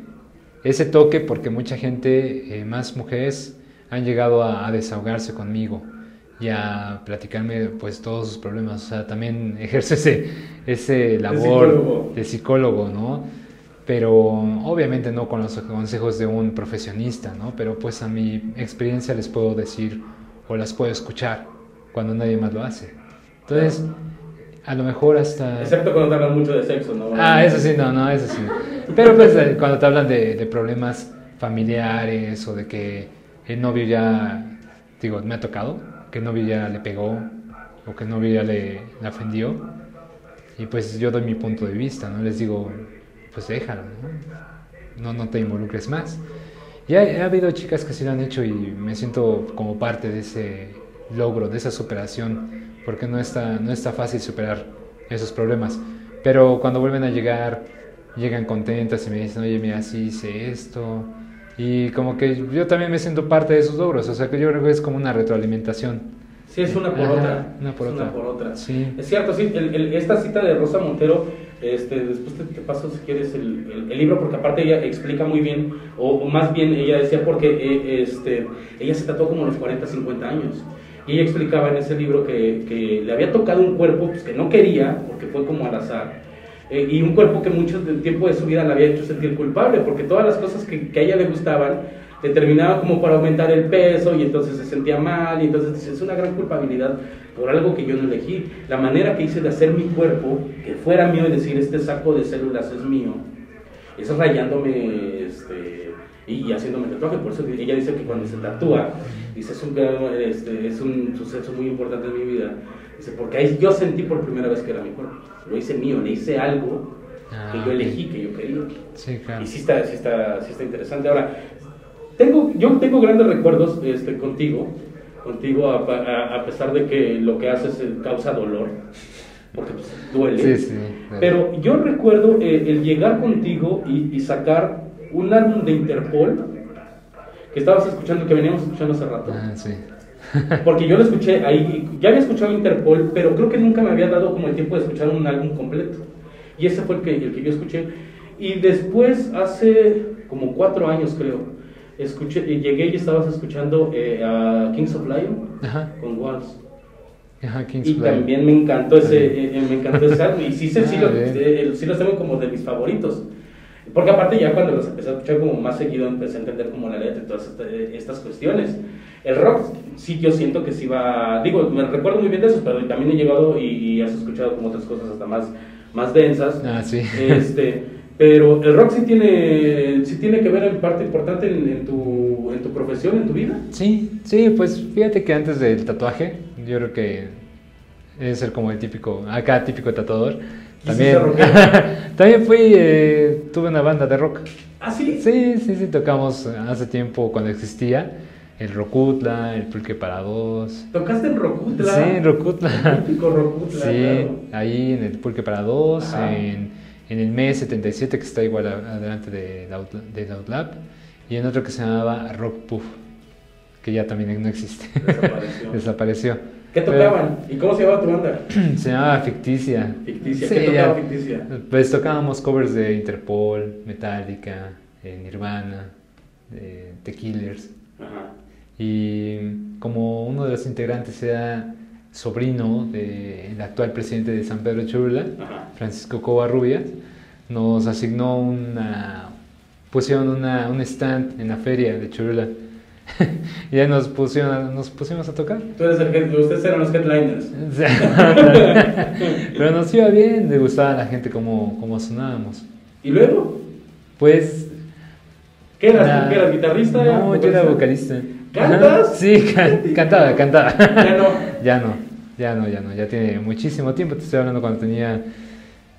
ese toque porque mucha gente, eh, más mujeres, han llegado a, desahogarse conmigo y a platicarme pues todos sus problemas. O sea, también ejerce ese, ese labor de psicólogo, ¿no? Pero obviamente no con los consejos de un profesionista, ¿no? Pero pues a mi experiencia les puedo decir o las puedo escuchar cuando nadie más lo hace. Entonces, a lo mejor hasta... Excepto cuando te hablan mucho de sexo, ¿no? Ah, eso sí, no, no, eso sí. Pero pues eh, cuando te hablan de, problemas familiares o de que el novio ya, digo, me ha tocado, que el novio ya le pegó o que el novio ya le, ofendió. Y pues yo doy mi punto de vista, ¿no? Les digo, pues déjalo, ¿no? No, no te involucres más. Y ha, ha, habido chicas que sí lo han hecho y me siento como parte de ese logro, de esa superación porque no está, no está fácil superar esos problemas. Pero cuando vuelven a llegar, llegan contentas y me dicen, oye, mira, sí hice esto. Y como que yo también me siento parte de esos logros, o sea que yo creo que es como una retroalimentación. Sí, es una por otra. Una por otra. Una por otra. Sí. Es cierto, sí, esta cita de Rosa Montero, este, después te, paso si quieres el, el, libro, porque aparte ella explica muy bien, o, más bien ella decía porque eh, este, ella se trató como a los 40, 50 años. Y ella explicaba en ese libro que, que le había tocado un cuerpo pues, que no quería, porque fue como al azar, eh, y un cuerpo que mucho del tiempo de su vida le había hecho sentir culpable, porque todas las cosas que, que a ella le gustaban determinaban como para aumentar el peso y entonces se sentía mal y entonces es una gran culpabilidad por algo que yo no elegí. La manera que hice de hacer mi cuerpo, que fuera mío y decir este saco de células es mío, es rayándome este, y haciéndome tatuaje. Por eso ella dice que cuando se tatúa, dice es un, este, es un suceso muy importante en mi vida. Dice, porque ahí yo sentí por primera vez que era mi cuerpo. Lo hice mío, le hice algo que yo Ah, elegí, que yo quería. Sí, claro. Y sí está, sí está, sí está interesante. Ahora, tengo, yo tengo grandes recuerdos este, contigo, contigo a, a- a pesar de que lo que haces eh, causa dolor, porque pues, duele. Sí, sí. Pero yo recuerdo eh, el llegar contigo y, y sacar un álbum de Interpol que estabas escuchando, que veníamos escuchando hace rato. Ah, sí. Porque yo lo escuché ahí, ya había escuchado Interpol, pero creo que nunca me había dado como el tiempo de escuchar un álbum completo. Y ese fue el que, el que yo escuché. Y después, hace como cuatro años creo, escuché, y llegué y estabas escuchando eh, a Kings of Lion Ajá. con Walls. Ajá, King's Y Play. también me encantó ese, También. eh, me encantó ese álbum. Y sí, sí, sí, Ah, lo- eh, sí los tengo como de mis favoritos. Porque aparte ya cuando los empecé a escuchar como más seguido empecé a entender como la letra y todas eh, estas cuestiones. El rock sí yo siento que sí va, digo, me recuerdo muy bien de esos, pero también he llegado y, y has escuchado como otras cosas hasta más, más densas. Ah, sí. Este, pero el rock sí tiene, sí tiene que ver en parte importante en, en tu, en tu profesión, en tu vida. Sí, sí, pues fíjate que antes del tatuaje, yo creo que es ser como el típico, acá típico tatuador. También, también fui, eh, tuve una banda de rock. Ah, sí. Sí, sí, sí, tocamos hace tiempo cuando existía el Rocutla, el Pulque para dos. Tocaste en Rocutla. Sí, en Rocutla. Típico Rocutla, Sí, claro. ahí en el Pulque para dos, en, en el mes 77 que está igual adelante de del Outlap, y en otro que se llamaba Rock Puff, que ya también no existe. Desapareció. Desapareció. ¿Qué tocaban? ¿Y cómo se llamaba tu banda? Se llamaba Ficticia. Ficticia. Sí, ¿Qué tocaba ya. Ficticia? Pues tocábamos covers de Interpol, Metallica, eh, Nirvana, de The Killers. Ajá. Y como uno de los integrantes era sobrino del actual presidente de San Pedro Cholula. Francisco Covarrubias, nos asignó una, pusieron una, un stand en la feria de Cholula. y ahí nos, pusieron, a- nos pusimos a tocar. Tú eres el head- ustedes eran los headliners. Pero nos iba bien, le gustaba a la gente cómo, cómo sonábamos. ¿Y luego? Pues... ¿Qué eras? la- ¿Qué eras? ¿Guitarrista? No, yo era vocalista. ¿Cantas? Sí, can- cantaba, cantaba. Ya no. Ya no, ya no, ya no, ya tiene muchísimo tiempo, te estoy hablando cuando tenía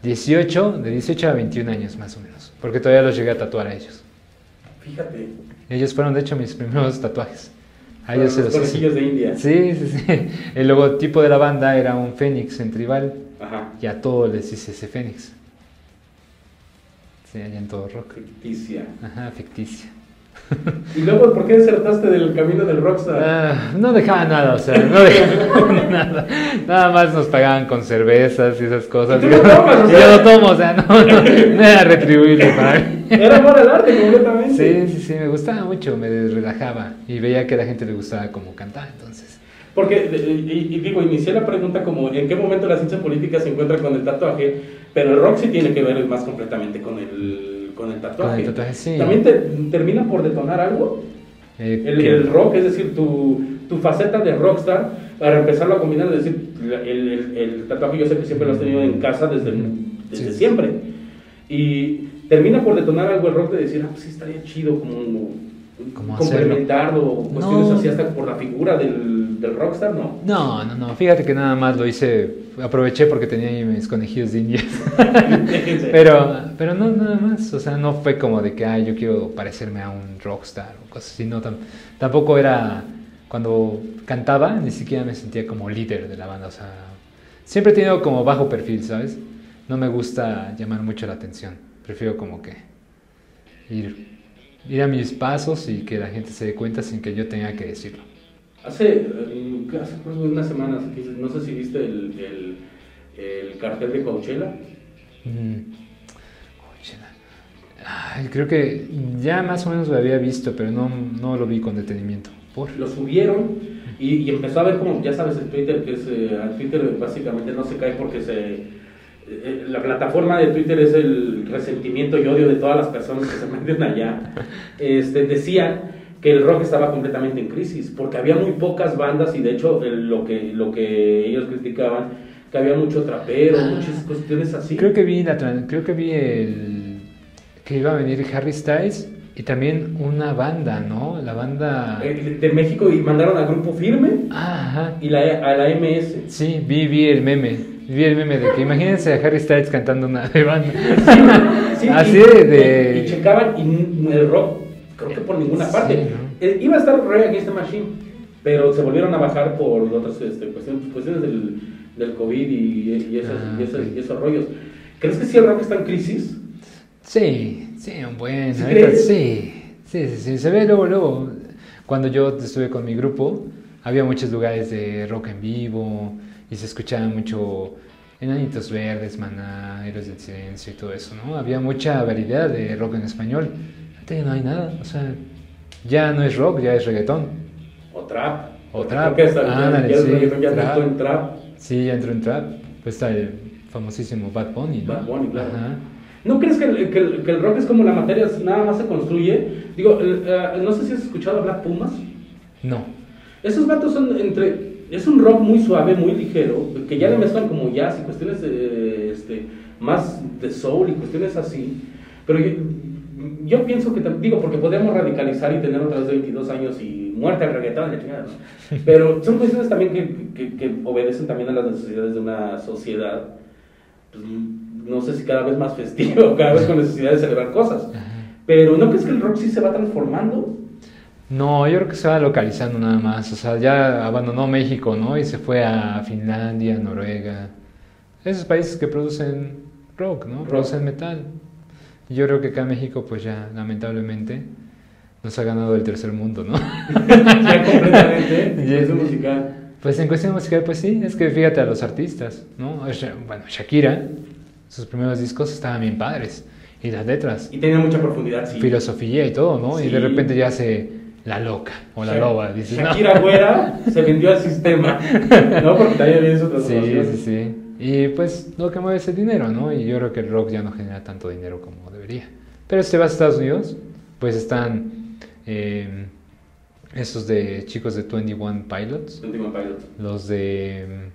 18, de 18 a 21 años más o menos, porque todavía los llegué a tatuar a ellos. Fíjate. Ellos fueron de hecho mis primeros tatuajes. A ellos se los los hice. de India. Sí, sí, sí. El logotipo de la banda era un fénix en tribal Ajá. y a todos les hice ese fénix. Sí, allá en todo rock. Ficticia. Ajá, ficticia. ¿Y luego por qué desertaste del camino del rockstar? Ah, no dejaba nada, o sea, no dejaba nada. Nada más nos pagaban con cervezas y esas cosas. Y tú no tomas, o sea. yo no tomo, o sea, no, no, no era retribuible para mí. Era amor al arte completamente. Sí, sí, sí, me gustaba mucho, me relajaba y veía que a la gente le gustaba como cantar, entonces. Porque, y, y digo, inicié la pregunta como, ¿en qué momento la ciencia política se encuentra con el tatuaje? Pero el rock sí tiene que ver más completamente con el, con el tatuaje. Con el tatuaje, sí. ¿También te, termina por detonar algo? eh, El, rock, es decir, tu, tu faceta de rockstar, para empezarlo a combinar, es decir, el, el- el tatuaje yo sé que siempre lo has tenido en casa desde, desde Sí. siempre. Y termina por detonar algo el rock de decir, ah, pues sí estaría chido como, Como complementarlo, cuestiones No. así hasta por la figura del, del rockstar, ¿no? No, no, no, fíjate que nada más lo hice, aproveché porque tenía ahí mis conejillos de indias. Pero, pero no, nada más, o sea, no fue como de que, ay, yo quiero parecerme a un rockstar o cosas así, no, tam- tampoco era, cuando cantaba, ni siquiera me sentía como líder de la banda, o sea, siempre he tenido como bajo perfil, ¿sabes? No me gusta llamar mucho la atención, prefiero como que ir, ir a mis pasos y que la gente se dé cuenta sin que yo tenga que decirlo. Hace, hace pues, unas semanas, no sé si viste el, el, el cartel de Coachella. Mm. Coachella. Ay, creo que ya más o menos lo había visto, pero no, no lo vi con detenimiento. ¿Por? Lo subieron Y, y empezó a ver como, ya sabes, el Twitter, que es, eh, el Twitter básicamente no se cae porque se... eh, La plataforma de Twitter es el resentimiento y odio de todas las personas que se meten allá. Este, decían que el rock estaba completamente en crisis, porque había muy pocas bandas y de hecho el- lo, que, lo que ellos criticaban, que había mucho trapero, Ah. muchas cuestiones así. Creo que vi la creo que vi el que iba a venir Harry Styles y también una banda, ¿no? La banda Eh, de México y mandaron al grupo Firme ajá. y la, a la MS. Sí, vi, vi el meme. Vi el meme de que imagínense a Harry Styles cantando una de banda. Sí, Así y, de, y checaban y el rock, creo que por ninguna Sí, parte. ¿no? Eh, iba a estar Rey Against the Machine, pero se volvieron a bajar por otras este, cuestiones, cuestiones del, del COVID y, y esas- Ah, y esos rollos. ¿Crees que sí el rock está en crisis? Sí, sí, un buen. ¿Sí sí, sí, sí, sí, se ve luego, luego. Cuando yo estuve con mi grupo, había muchos lugares de rock en vivo y se escuchaba mucho Enanitos Verdes, Maná, Héroes del Silencio y todo eso, ¿no? Había mucha variedad de rock en español. Ya no hay nada, o sea, ya no es rock, ya es reggaetón. ¿O trap? O trap. creo que ya- Ándale, ya, sí, ya trap. entró en trap. Sí, ya entró en trap, pues está el famosísimo Bad Bunny, ¿no? Bad Bunny, claro. Ajá. ¿No crees que el, que el- que el rock es como la materia, nada más se construye? Digo, eh, no sé si has escuchado hablar Pumas. No. Esos vatos son entre. Es un rock muy suave, muy ligero, que ya le mezclan como jazz y cuestiones de, este, más de soul y cuestiones así. Pero yo, yo pienso que, digo, porque podemos radicalizar y tener otra vez 22 años y muerte al reggaetón. Pero son cuestiones también que, que- que obedecen también a las necesidades de una sociedad. pues, no sé si cada vez más festiva o cada vez con necesidad de celebrar cosas. Pero ¿no crees que el rock sí se va transformando? No, yo creo que se va localizando nada más. O sea, ya abandonó México, ¿no? Y se fue a Finlandia, Noruega. Esos países que producen rock, ¿no? Rock. Producen metal. Yo creo que acá en México, pues ya, lamentablemente, nos ha ganado el tercer mundo, ¿no? ya completamente. Ya- es musical. Pues en cuestión musical, pues sí, es que fíjate a los artistas, ¿no? Bueno, Shakira, sus primeros discos estaban bien padres. Y las letras, Y tenía mucha profundidad, sí. filosofía y todo, ¿no? Y de repente ya se la loca o la Sha- loba, dices, ¿no? Shakira Güera se vendió al sistema. ¿No? Porque también viene su Sí, sí, sí. Y pues lo que mueve es el dinero, ¿no? Y yo creo que el rock ya no genera tanto dinero como debería. Pero si te vas a Estados Unidos, pues están eh, esos de chicos de 21 Pilots, Último Pilot. los de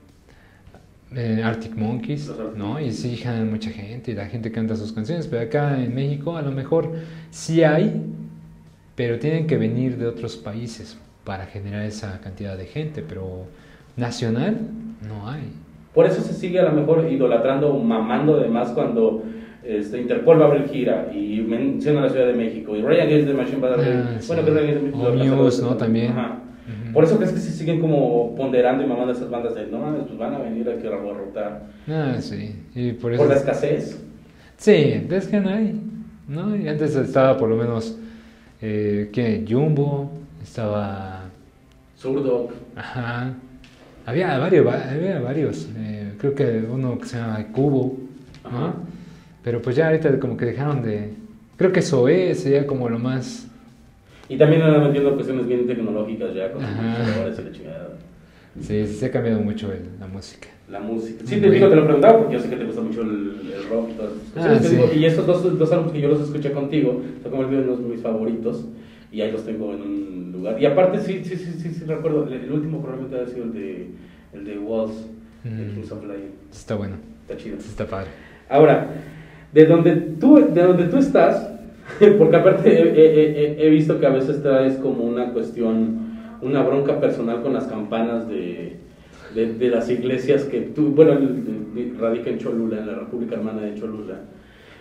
mm, eh, Arctic Monkeys, Arctic ¿no? Y sí jalan mucha gente y la gente canta sus canciones, pero acá en México a lo mejor sí hay, pero tienen que venir de otros países para generar esa cantidad de gente, pero nacional no hay. Por eso se sigue a lo mejor idolatrando, mamando de más cuando este, Interpol va a abrir gira y menciona la Ciudad de México y Ray Against the Machine va a abrir. Ah, bueno, sí. que the O Machine Muse, ¿no? También. Ajá. Ujú. Por eso crees que se siguen como ponderando y mamando esas bandas de no mames, pues van a venir aquí a derrotar. Ah, sí. Y por eso. Por la escasez. Sí, es que no hay. ¿no? Y antes estaba por lo menos. Eh, ¿Qué? Jumbo. Estaba. Zurdo. Ajá. Había varios. va- Había varios. eh, creo que uno que se llama Cubo. ¿no? Ajá. Pero pues ya ahorita como que dejaron de. Creo que Zoé sería como lo más. Y también andan metiendo cuestiones bien tecnológicas ya con Ajá. y la chingada. Sí, sí se ha cambiado mucho la música. La música. Sí, te digo, te lo preguntaba porque yo sé que te gusta mucho el, el rock y todas esas Ah, cuestiones. Te sí. y estos dos, dos álbumes que yo los escuché contigo se han convertido en de mis favoritos y ahí los tengo en un lugar. Y aparte, sí, sí, sí, sí, sí recuerdo, el, el último probablemente ha sido el de, el de Walls, de Mm. Kings of Lion. Está bueno. Está chido. Está padre. Ahora, de donde tú, de donde tú estás, porque aparte he, he- he- he visto que a veces traes como una cuestión, una bronca personal con las campanas de, de, de las iglesias que tú, bueno, radica en Cholula, en la República Hermana de Cholula.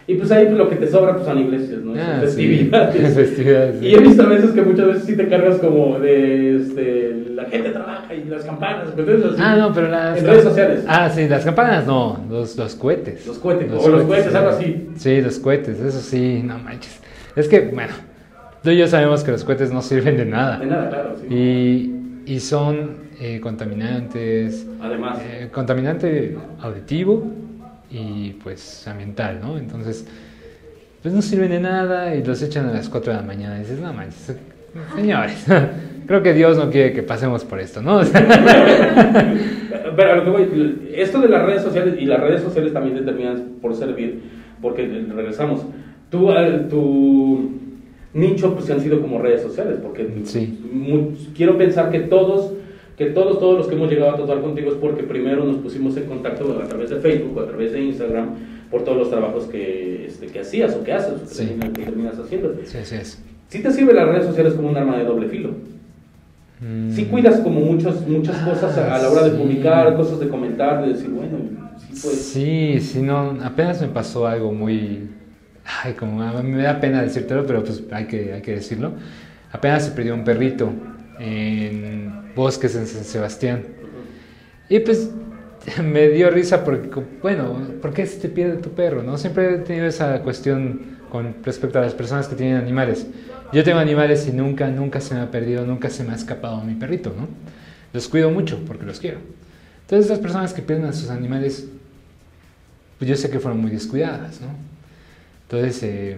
Y pues ahí pues, lo que te sobra pues son iglesias, ¿no? Son Ah, sí. festividades. Festividades, sí. Y he visto a veces que muchas veces sí te cargas como de este, la gente trabaja y las campanas, cuestiones así. Ah, no, pero las. En redes sociales. Ah, sí, las campanas no, los, los cohetes. Los cohetes, o los cohetes, algo así. Sí, los cohetes, eso sí, no manches. Es que, bueno, tú y yo sabemos que los cohetes no sirven de nada. De nada, claro, sí. Y, y son eh, contaminantes, Además. eh, contaminante auditivo y pues ambiental, ¿no? Entonces, pues no sirven de nada y los echan a las 4 de la mañana. Y dices, no manches, señores. creo que Dios no quiere que pasemos por esto, ¿no? Pero a lo que voy, esto de las redes sociales y las redes sociales también determinan por servir, porque regresamos. Tú, tu nicho pues han sido como redes sociales, porque sí. quiero pensar que todos que todos, todos los que hemos llegado a tatuar contigo es porque primero nos pusimos en contacto a través de Facebook a través de Instagram por todos los trabajos que, este, que hacías o que haces, o que, terminas haciendo. Sí, sí es. ¿Sí te sirve las redes sociales como un arma de doble filo? Mm. Sí cuidas como muchas, muchas cosas a, la hora de publicar, cosas de comentar, de decir, bueno, sí pues. Sí, sí, no, apenas me pasó algo muy... Ay, como a mí me da pena decírtelo, pero pues hay que, hay que decirlo. Apenas se perdió un perrito en bosques en San Sebastián. Y pues me dio risa porque, bueno, ¿por qué se te pierde tu perro? ¿no? Siempre he tenido esa cuestión con respecto a las personas que tienen animales. Yo tengo animales y nunca, nunca se me ha perdido, nunca se me ha escapado mi perrito, ¿no? Los cuido mucho porque los quiero. Entonces las personas que pierden a sus animales, pues yo sé que fueron muy descuidadas, ¿no? Entonces eh,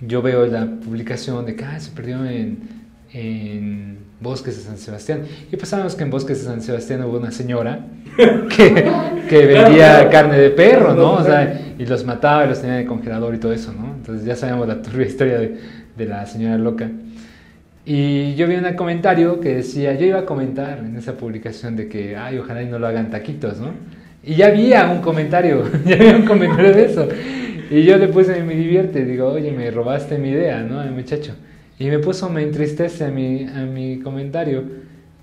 yo veo la publicación de que se perdió en, en Bosques de San Sebastián. Y pues sabemos que en Bosques de San Sebastián hubo una señora que, que vendía carne de perro, ¿no? O sea, y los mataba y los tenía en el congelador y todo eso, ¿no? Entonces ya sabemos la turbia historia de, de la señora loca. Y yo vi un comentario que decía, yo iba a comentar en esa publicación de que, ay, ojalá y no lo hagan taquitos, ¿no? Y ya había un comentario, ya había un comentario de eso. Y yo le puse, me divierte, digo, oye, me robaste mi idea, ¿no? El muchacho. Y me puso, me entristece a mi, a mi comentario.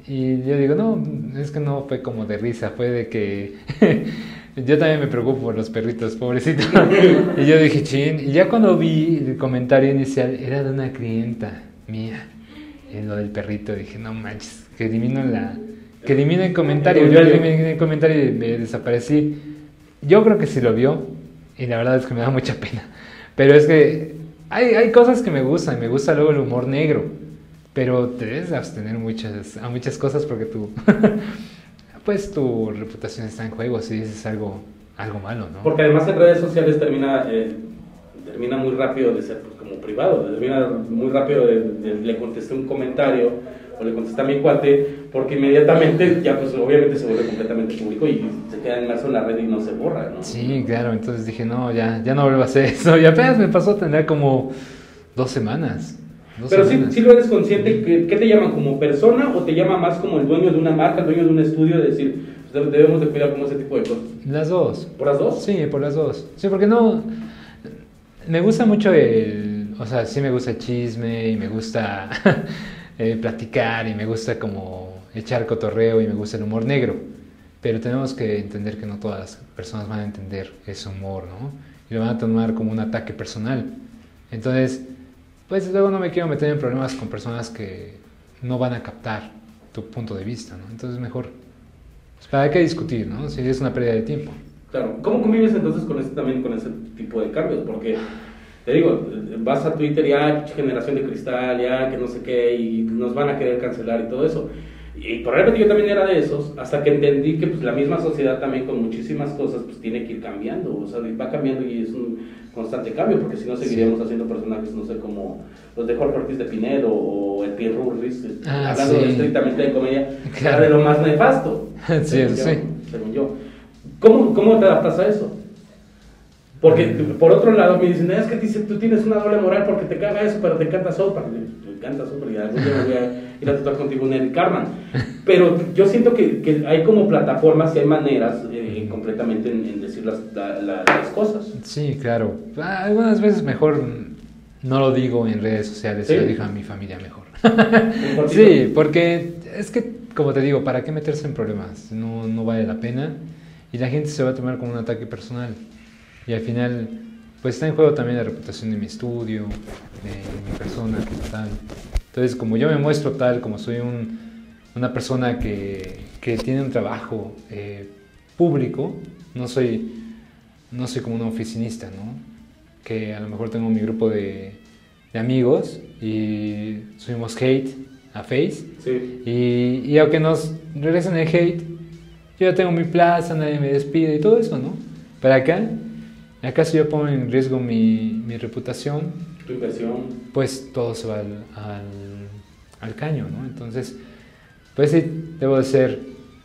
Y yo digo, no, es que no fue como de risa, fue de que yo también me preocupo por los perritos, pobrecito. y yo dije, chin. Y ya cuando vi el comentario inicial, era de una clienta mía, en lo del perrito, dije, no manches, que elimino la. Que elimino el comentario. Yo eliminé el comentario y me desaparecí. Yo creo que sí lo vio, y la verdad es que me da mucha pena. Pero es que hay, hay cosas que me gustan, me gusta luego el humor negro, pero te debes abstener muchas, a muchas cosas porque tú, pues tu reputación está en juego si dices algo, algo malo, ¿no? Porque además en redes sociales termina, eh, termina muy rápido de ser pues, como privado, termina muy rápido de, le contesté un comentario o le contesté a mi cuate, porque inmediatamente ya pues obviamente se vuelve completamente público y se queda inmerso en la red y no se borra, ¿no? Sí, claro, entonces dije, no, ya, ya no vuelvo a hacer eso, y apenas me pasó a tener como dos semanas. Pero si Sí, lo eres consciente, ¿qué, ¿qué te llaman? ¿Como persona o te llama más como el dueño de una marca, el dueño de un estudio, de decir, pues, debemos de cuidar como ese tipo de cosas? Las dos. ¿Por las dos? Sí, por las dos. Sí, porque no... Me gusta mucho el... O sea, sí me gusta el chisme y me gusta eh, platicar y me gusta como echar cotorreo y me gusta el humor negro. Pero tenemos que entender que no todas las personas van a entender ese humor, ¿no? Y lo van a tomar como un ataque personal. Entonces, pues luego no me quiero meter en problemas con personas que no van a captar tu punto de vista, ¿no? Entonces mejor, pues, para qué discutir, ¿no? Si es una pérdida de tiempo. Claro, ¿cómo convives entonces con ese, también con ese tipo de cambios? Porque te digo, vas a Twitter ya, generación de cristal, ya que no sé qué, y nos van a querer cancelar y todo eso. Y probablemente yo también era de esos, hasta que entendí que pues, la misma sociedad también con muchísimas cosas pues tiene que ir cambiando, o sea, va cambiando y es un constante cambio, porque si no seguiríamos haciendo personajes, no sé, como los de Jorge Ortiz de Pinedo o el Pierre Rurris, ah, hablando estrictamente de comedia, era de lo más nefasto, sí, sí. según yo. ¿Cómo, ¿Cómo te adaptas a eso? Porque por otro lado me dicen, es que tú tienes una doble moral porque te caga eso, pero te encanta sopa. Me encanta sopa y algún día voy a ir a tratar contigo en el Carmen. Pero yo siento que, que, hay como plataformas y hay maneras eh, completamente en, decir las, las, cosas. Sí, claro. Algunas veces mejor no lo digo en redes sociales, ¿Sí? lo digo a mi familia mejor. sí, porque es que, como te digo, ¿para qué meterse en problemas? No, no vale la pena y la gente se va a tomar como un ataque personal. Y al final, pues está en juego también la reputación de mi estudio, de mi persona como tal. Entonces, como yo me muestro tal, como soy un, una persona que, que, tiene un trabajo eh, público, no soy, no soy como un oficinista, ¿no? Que a lo mejor tengo mi grupo de, de amigos y subimos hate a Face. Sí. Y, y aunque nos regresen el hate, yo ya tengo mi plaza, nadie me despide y todo eso, ¿no? Para acá Acá si yo pongo en riesgo mi, mi reputación, tu inversión, pues todo se va al, al caño, ¿no? Entonces, pues sí, debo de ser,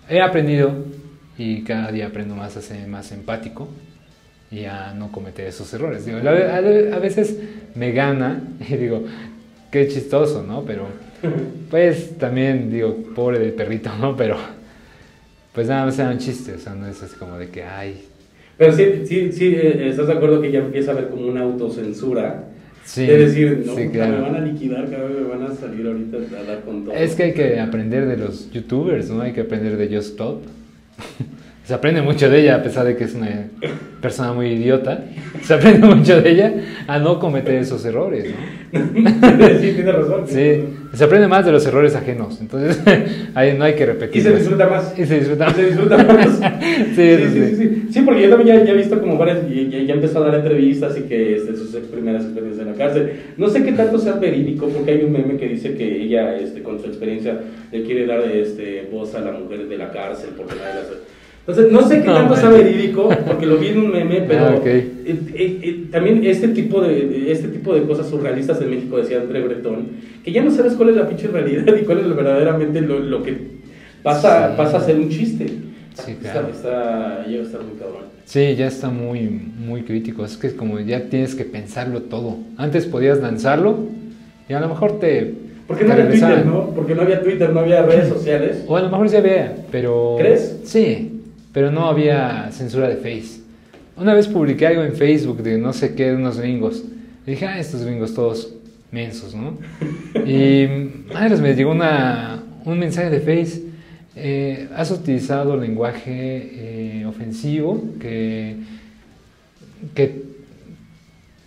he aprendido y cada día aprendo más a ser más empático y a no cometer esos errores. Digo, a, a veces me gana y digo, qué chistoso, ¿no? Pero, pues también digo, pobre del perrito, ¿no? Pero, pues nada más era un chiste, o sea, no es así como de que, ay. Pero sí, sí, sí, eh, ¿estás de acuerdo que ya empieza a haber como una autocensura? Sí, es decir, no, me van a liquidar, cada vez me van a salir ahorita a dar con todo. Es que hay que aprender de los youtubers, ¿no? Hay que aprender de Just Stop. Se aprende mucho de ella, a pesar de que es una persona muy idiota. Se aprende mucho de ella a no cometer esos errores, ¿no? sí, tiene razón. Sí, se aprende más de los errores ajenos. Entonces, ahí no hay que repetir. Y se disfruta más. Y se disfruta más. Se disfruta más. sí, sí, sí, sí, sí, porque yo también ya, he visto como varias, ya, ya, empezó a dar entrevistas y que este, sus primeras experiencias en la cárcel. No sé qué tanto sea verídico, porque hay un meme que dice que ella, este, con su experiencia, le quiere dar este, voz a la mujer de la cárcel porque nadie la entonces, no sé qué tanto sea verídico, porque lo vi en un meme, pero ah, eh, eh, eh, también este tipo, de, este tipo de cosas surrealistas en México, decía André Breton, que ya no sabes cuál es la pinche realidad y cuál es verdaderamente lo, lo que pasa, pasa a ser un chiste. Sí, claro. Está, ya está muy cabrón. Sí, ya está muy, muy crítico. Es que como ya tienes que pensarlo todo. Antes podías lanzarlo y a lo mejor te porque no había Twitter, ¿no? Porque no había Twitter, no había redes sociales. O a lo mejor sí había, pero... ¿Crees? Sí, pero no había censura de Face. Una vez publiqué algo en Facebook de no sé qué, de unos gringos. Y dije, ah, estos gringos todos mensos, ¿no? y madres, me llegó una, un mensaje de Face. Eh, has utilizado lenguaje eh, ofensivo que, que,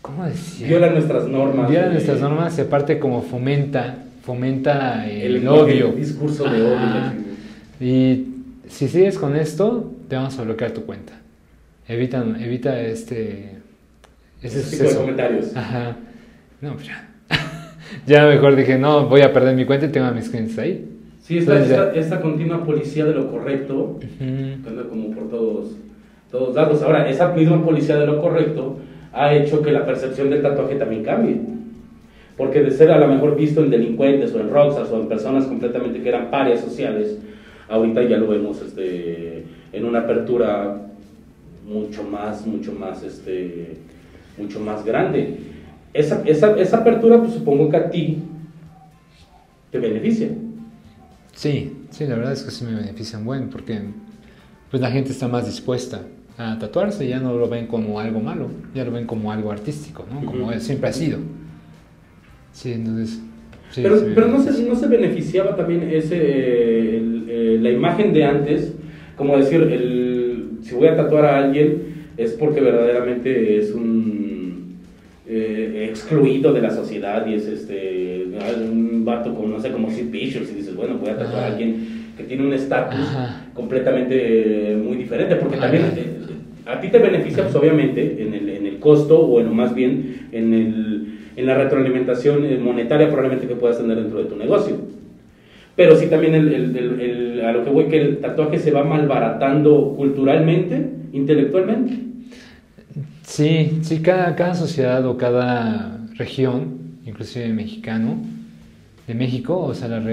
¿cómo decía? Viola nuestras normas. Viola nuestras normas y aparte como fomenta, fomenta el, odio. El discurso de odio. Y si sigues con esto, te vamos a bloquear tu cuenta. Evita, evita este, ese tipo de comentarios. Ajá. No, pues ya. ya mejor dije, no, voy a perder mi cuenta y tengo a mis clientes ahí. Sí, esta, esta, continua policía de lo correcto, anda como por todos, todos lados. Ahora, esa misma policía de lo correcto ha hecho que la percepción del tatuaje también cambie. Porque de ser a lo mejor visto en delincuentes o en roxas o en personas completamente que eran parias sociales, ahorita ya lo vemos este, en una apertura mucho más, mucho más, este, mucho más grande. Esa, esa, esa apertura, pues supongo que a ti te beneficia. Sí, sí, la verdad es que sí me benefician bueno, porque pues la gente está más dispuesta a tatuarse, ya no lo ven como algo malo, ya lo ven como algo artístico, ¿no? Como siempre ha sido. Sí, entonces... pero, pero no, se, no se beneficiaba también ese, eh, la imagen de antes, como decir, el, si voy a tatuar a alguien es porque verdaderamente es un eh, excluido de la sociedad y es este un vato como, no sé, como Sid Vicious y dices, bueno, voy a tatuar a alguien que tiene un estatus completamente muy diferente, porque también eh, a ti te beneficia, pues obviamente, en el, en el costo, o en, más bien en, el, en la retroalimentación monetaria probablemente que puedas tener dentro de tu negocio. Pero sí también el, el, lo que voy que el tatuaje se va malbaratando culturalmente, intelectualmente. Sí, sí, cada, cada sociedad o cada región, inclusive mexicano, de México, o sea,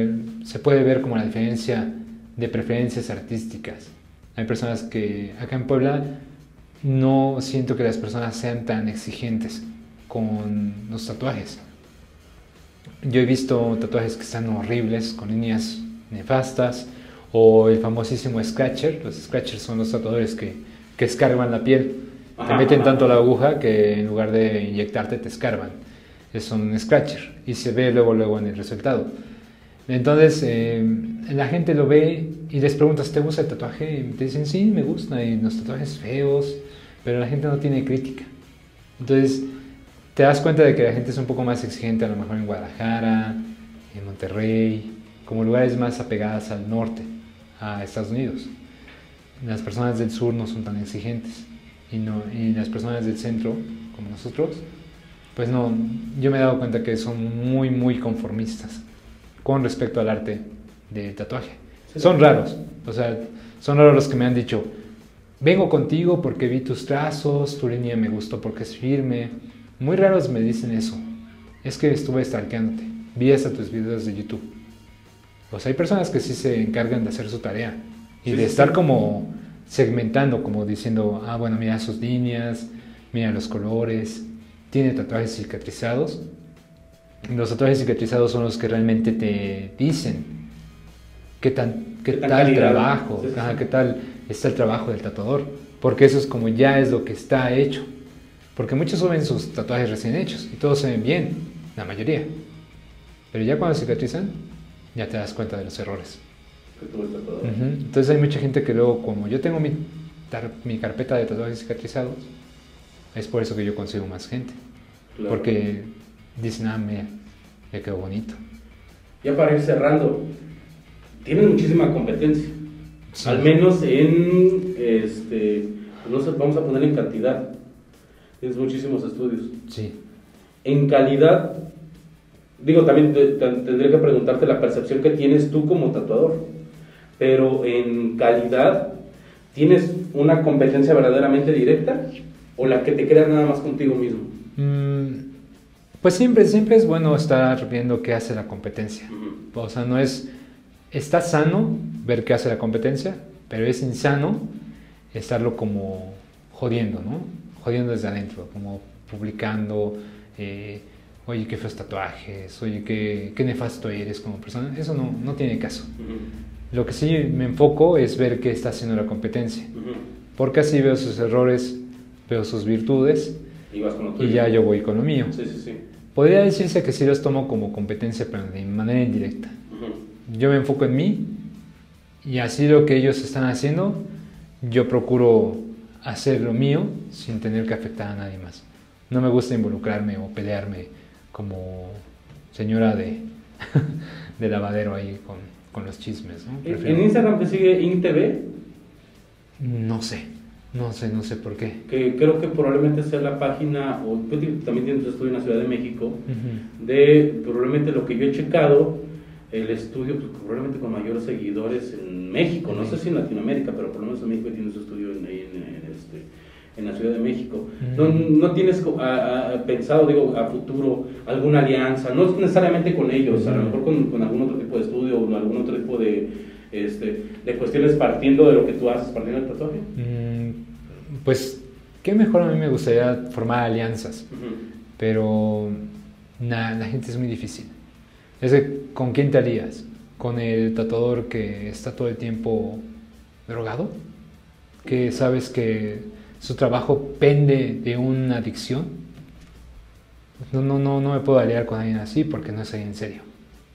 se puede ver como la diferencia de preferencias artísticas. Hay personas que acá en Puebla no siento que las personas sean tan exigentes con los tatuajes. Yo he visto tatuajes que están horribles, con líneas nefastas, o el famosísimo scratcher. Los scratchers son los tatuadores que, que escarban la piel. te meten tanto la aguja que en lugar de inyectarte te escarban. Es un scratcher y se ve luego, luego en el resultado. Entonces eh, la gente lo ve y les preguntas, ¿te gusta el tatuaje? Y te dicen, sí, me gusta, y los tatuajes feos, pero la gente no tiene crítica. Entonces te das cuenta de que la gente es un poco más exigente a lo mejor en Guadalajara, en Monterrey, como lugares más apegadas al norte, a Estados Unidos. Las personas del sur no son tan exigentes y, no, y las personas del centro, como nosotros, pues no, yo me he dado cuenta que son muy, muy conformistas con respecto al arte del tatuaje. Son raros, o sea, son raros los que me han dicho, vengo contigo porque vi tus trazos, tu línea me gustó porque es firme, muy raros me dicen eso. Es que estuve stalkeándote. Vi hasta tus videos de YouTube. Sea, hay personas que sí se encargan de hacer su tarea y Sí, de estar sí. como segmentando, como diciendo, ah, bueno, mira sus líneas, mira los colores, tiene tatuajes cicatrizados. Los tatuajes cicatrizados son los que realmente te dicen qué, tan, qué, Qué tal calidad. trabajo, Sí, ajá, qué tal está el trabajo del tatuador. Porque eso es como ya es lo que está hecho. Porque muchos suben sus tatuajes recién hechos y todos se ven bien, la mayoría. Pero ya cuando cicatrizan, ya te das cuenta de los errores. Que tuvo el tatuador. Ujú. Entonces hay mucha gente que luego, como yo tengo mi, tar- mi carpeta de tatuajes cicatrizados, es por eso que yo consigo más gente. Claro. Porque dicen, ah, mira, le quedó bonito. Ya para ir cerrando, tienes muchísima competencia. Sí. Al menos en, este, no sé, vamos a poner en cantidad. Tienes muchísimos estudios. Sí. En calidad, digo, también te- te- tendría que preguntarte la percepción que tienes tú como tatuador. Pero en calidad, ¿tienes una competencia verdaderamente directa o la que te creas nada más contigo mismo? Mm, pues siempre, siempre es bueno estar viendo qué hace la competencia. O sea, no es... Está sano ver qué hace la competencia, pero es insano estarlo como jodiendo, ¿no? Jodiendo desde adentro, como publicando, eh, oye, qué feos tatuajes, oye, qué, qué nefasto eres como persona. Eso no, no tiene caso. Lo que sí me enfoco es ver qué está haciendo la competencia, Ujú. porque así veo sus errores, veo sus virtudes Y vas con lo y tuyo. ya yo voy con lo mío. Sí, sí, sí. Podría decirse que sí los tomo como competencia, pero de manera indirecta. Yo me enfoco en mí y así lo que ellos están haciendo, yo procuro hacer lo mío sin tener que afectar a nadie más. No me gusta involucrarme o pelearme como señora de, de lavadero ahí con, con los chismes. ¿no? En- Prefiero- En Instagram te sigue InTV, No sé, no sé, no sé por qué. que creo que probablemente sea la página, o ti- también tienes tu estudio en la Ciudad de México, de probablemente lo que yo he checado, el estudio pues, probablemente con mayores seguidores en México, no sé si en Latinoamérica, pero por lo menos en México tiene su estudio en, en la Ciudad de México. No, Mm. no tienes co- a- a- pensado, digo, a futuro alguna alianza, no necesariamente con ellos, a lo Ujú. mejor con, con algún otro tipo de estudio o algún otro tipo de, este, de cuestiones partiendo de lo que tú haces, partiendo del tatuaje. Mm, Pues, qué mejor a mí me gustaría formar alianzas. Ujú. pero na- la gente es muy difícil. Es de, ¿con quién te alías? ¿Con el tatuador que está todo el tiempo drogado? ¿Que sabes que su trabajo pende de una adicción? No, no, no, no me puedo aliar con alguien así porque no es alguien en serio.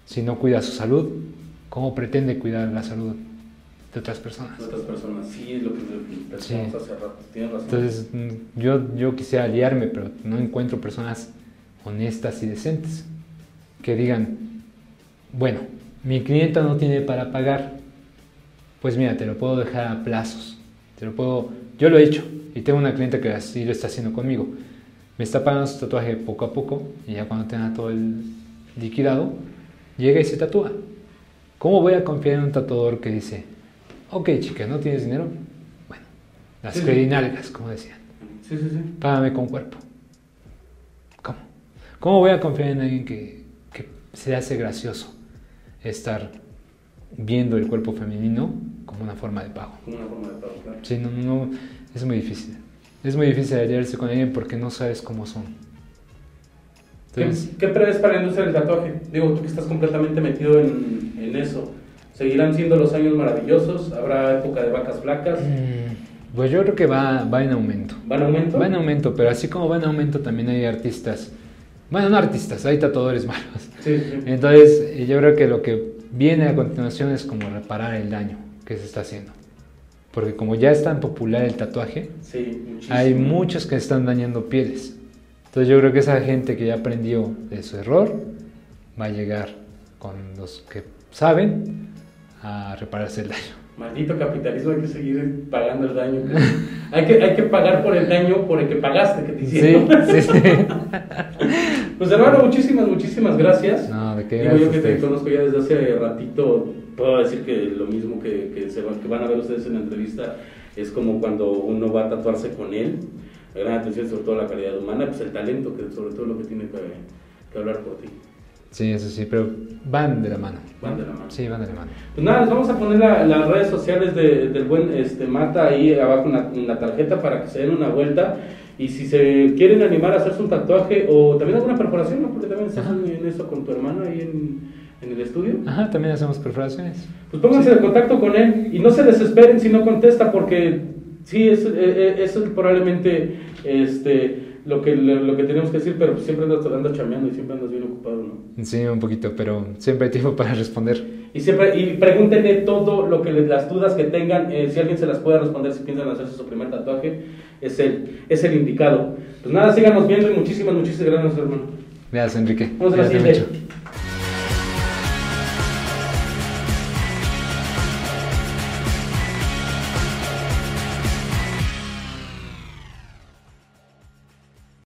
Si no cuida su salud, ¿cómo pretende cuidar la salud de otras personas? Otras personas, sí, es lo que pensamos Sí. hace rato, tienes razón. Entonces, mm, yo, yo quisiera aliarme, pero no encuentro personas honestas y decentes que digan, bueno, mi clienta no tiene para pagar, pues mira, te lo puedo dejar a plazos, te lo puedo, yo lo he hecho y tengo una clienta que así lo está haciendo conmigo, me está pagando su tatuaje poco a poco y ya cuando tenga todo el liquidado, llega y se tatúa. ¿Cómo voy a confiar en un tatuador que dice, ok chica, ¿no tienes dinero? Bueno, las Sí, sí. credinalgas, como decían. Sí, sí, sí. Págame con cuerpo. ¿Cómo? ¿Cómo voy a confiar en alguien que, que se hace gracioso estar viendo el cuerpo femenino como una forma de pago? Como una forma de pago, claro. Sí, no, no, no, es muy difícil. Es muy difícil aliarse con alguien porque no sabes cómo son. Entonces, ¿Qué, qué prevés para la industria del tatuaje? Digo, tú que estás completamente metido en, en eso. ¿Seguirán siendo los años maravillosos? ¿Habrá época de vacas flacas? mm, pues yo creo que va, va en aumento. ¿Va en aumento? Va en aumento, pero así como va en aumento también hay artistas. Bueno, no artistas, hay tatuadores malos. Sí, sí. Entonces, eh, yo creo que lo que viene a continuación es como reparar el daño que se está haciendo. Porque como ya es tan popular el tatuaje, Sí, hay muchos que están dañando pieles. Entonces yo creo que esa gente que ya aprendió de su error va a llegar con los que saben a repararse el daño. Maldito capitalismo, hay que seguir pagando el daño. hay, que, hay que pagar por el daño por el que pagaste, que te Sí, hicieron. sí, sí. Pues hermano, muchísimas, muchísimas gracias. No, de qué Digo yo que te conozco ya desde hace ratito, puedo decir que lo mismo que, que, se van, que van a ver ustedes en la entrevista es como cuando uno va a tatuarse con él. La gran atención sobre todo a la calidad humana, pues el talento, que sobre todo lo que tiene que, que hablar por ti. Sí, eso sí, pero van de la mano. Van de la mano. Sí, van de la mano. Pues nada, les vamos a poner la- las redes sociales de- del buen este, Mata ahí abajo en la, tarjeta para que se den una vuelta. Y si se quieren animar a hacerse un tatuaje o también alguna perforación, ¿no? porque también estás en eso con tu hermano ahí en, en el estudio. Ajá, también hacemos perforaciones. Pues pónganse en contacto con él y no se desesperen si no contesta porque sí, es, eh, eso es probablemente este, lo, que, lo, lo que tenemos que decir, pero siempre andas, andas chameando y siempre andas bien ocupado, ¿no? Sí, un poquito, pero siempre hay tiempo para responder. Y siempre y pregúntenle todo lo que les- las dudas que tengan, eh, si alguien se las puede responder si piensan hacerse su primer tatuaje, es el, es el indicado. Pues nada, síganos viendo y muchísimas, muchísimas gracias, hermano. Gracias, Enrique. Vamos a la.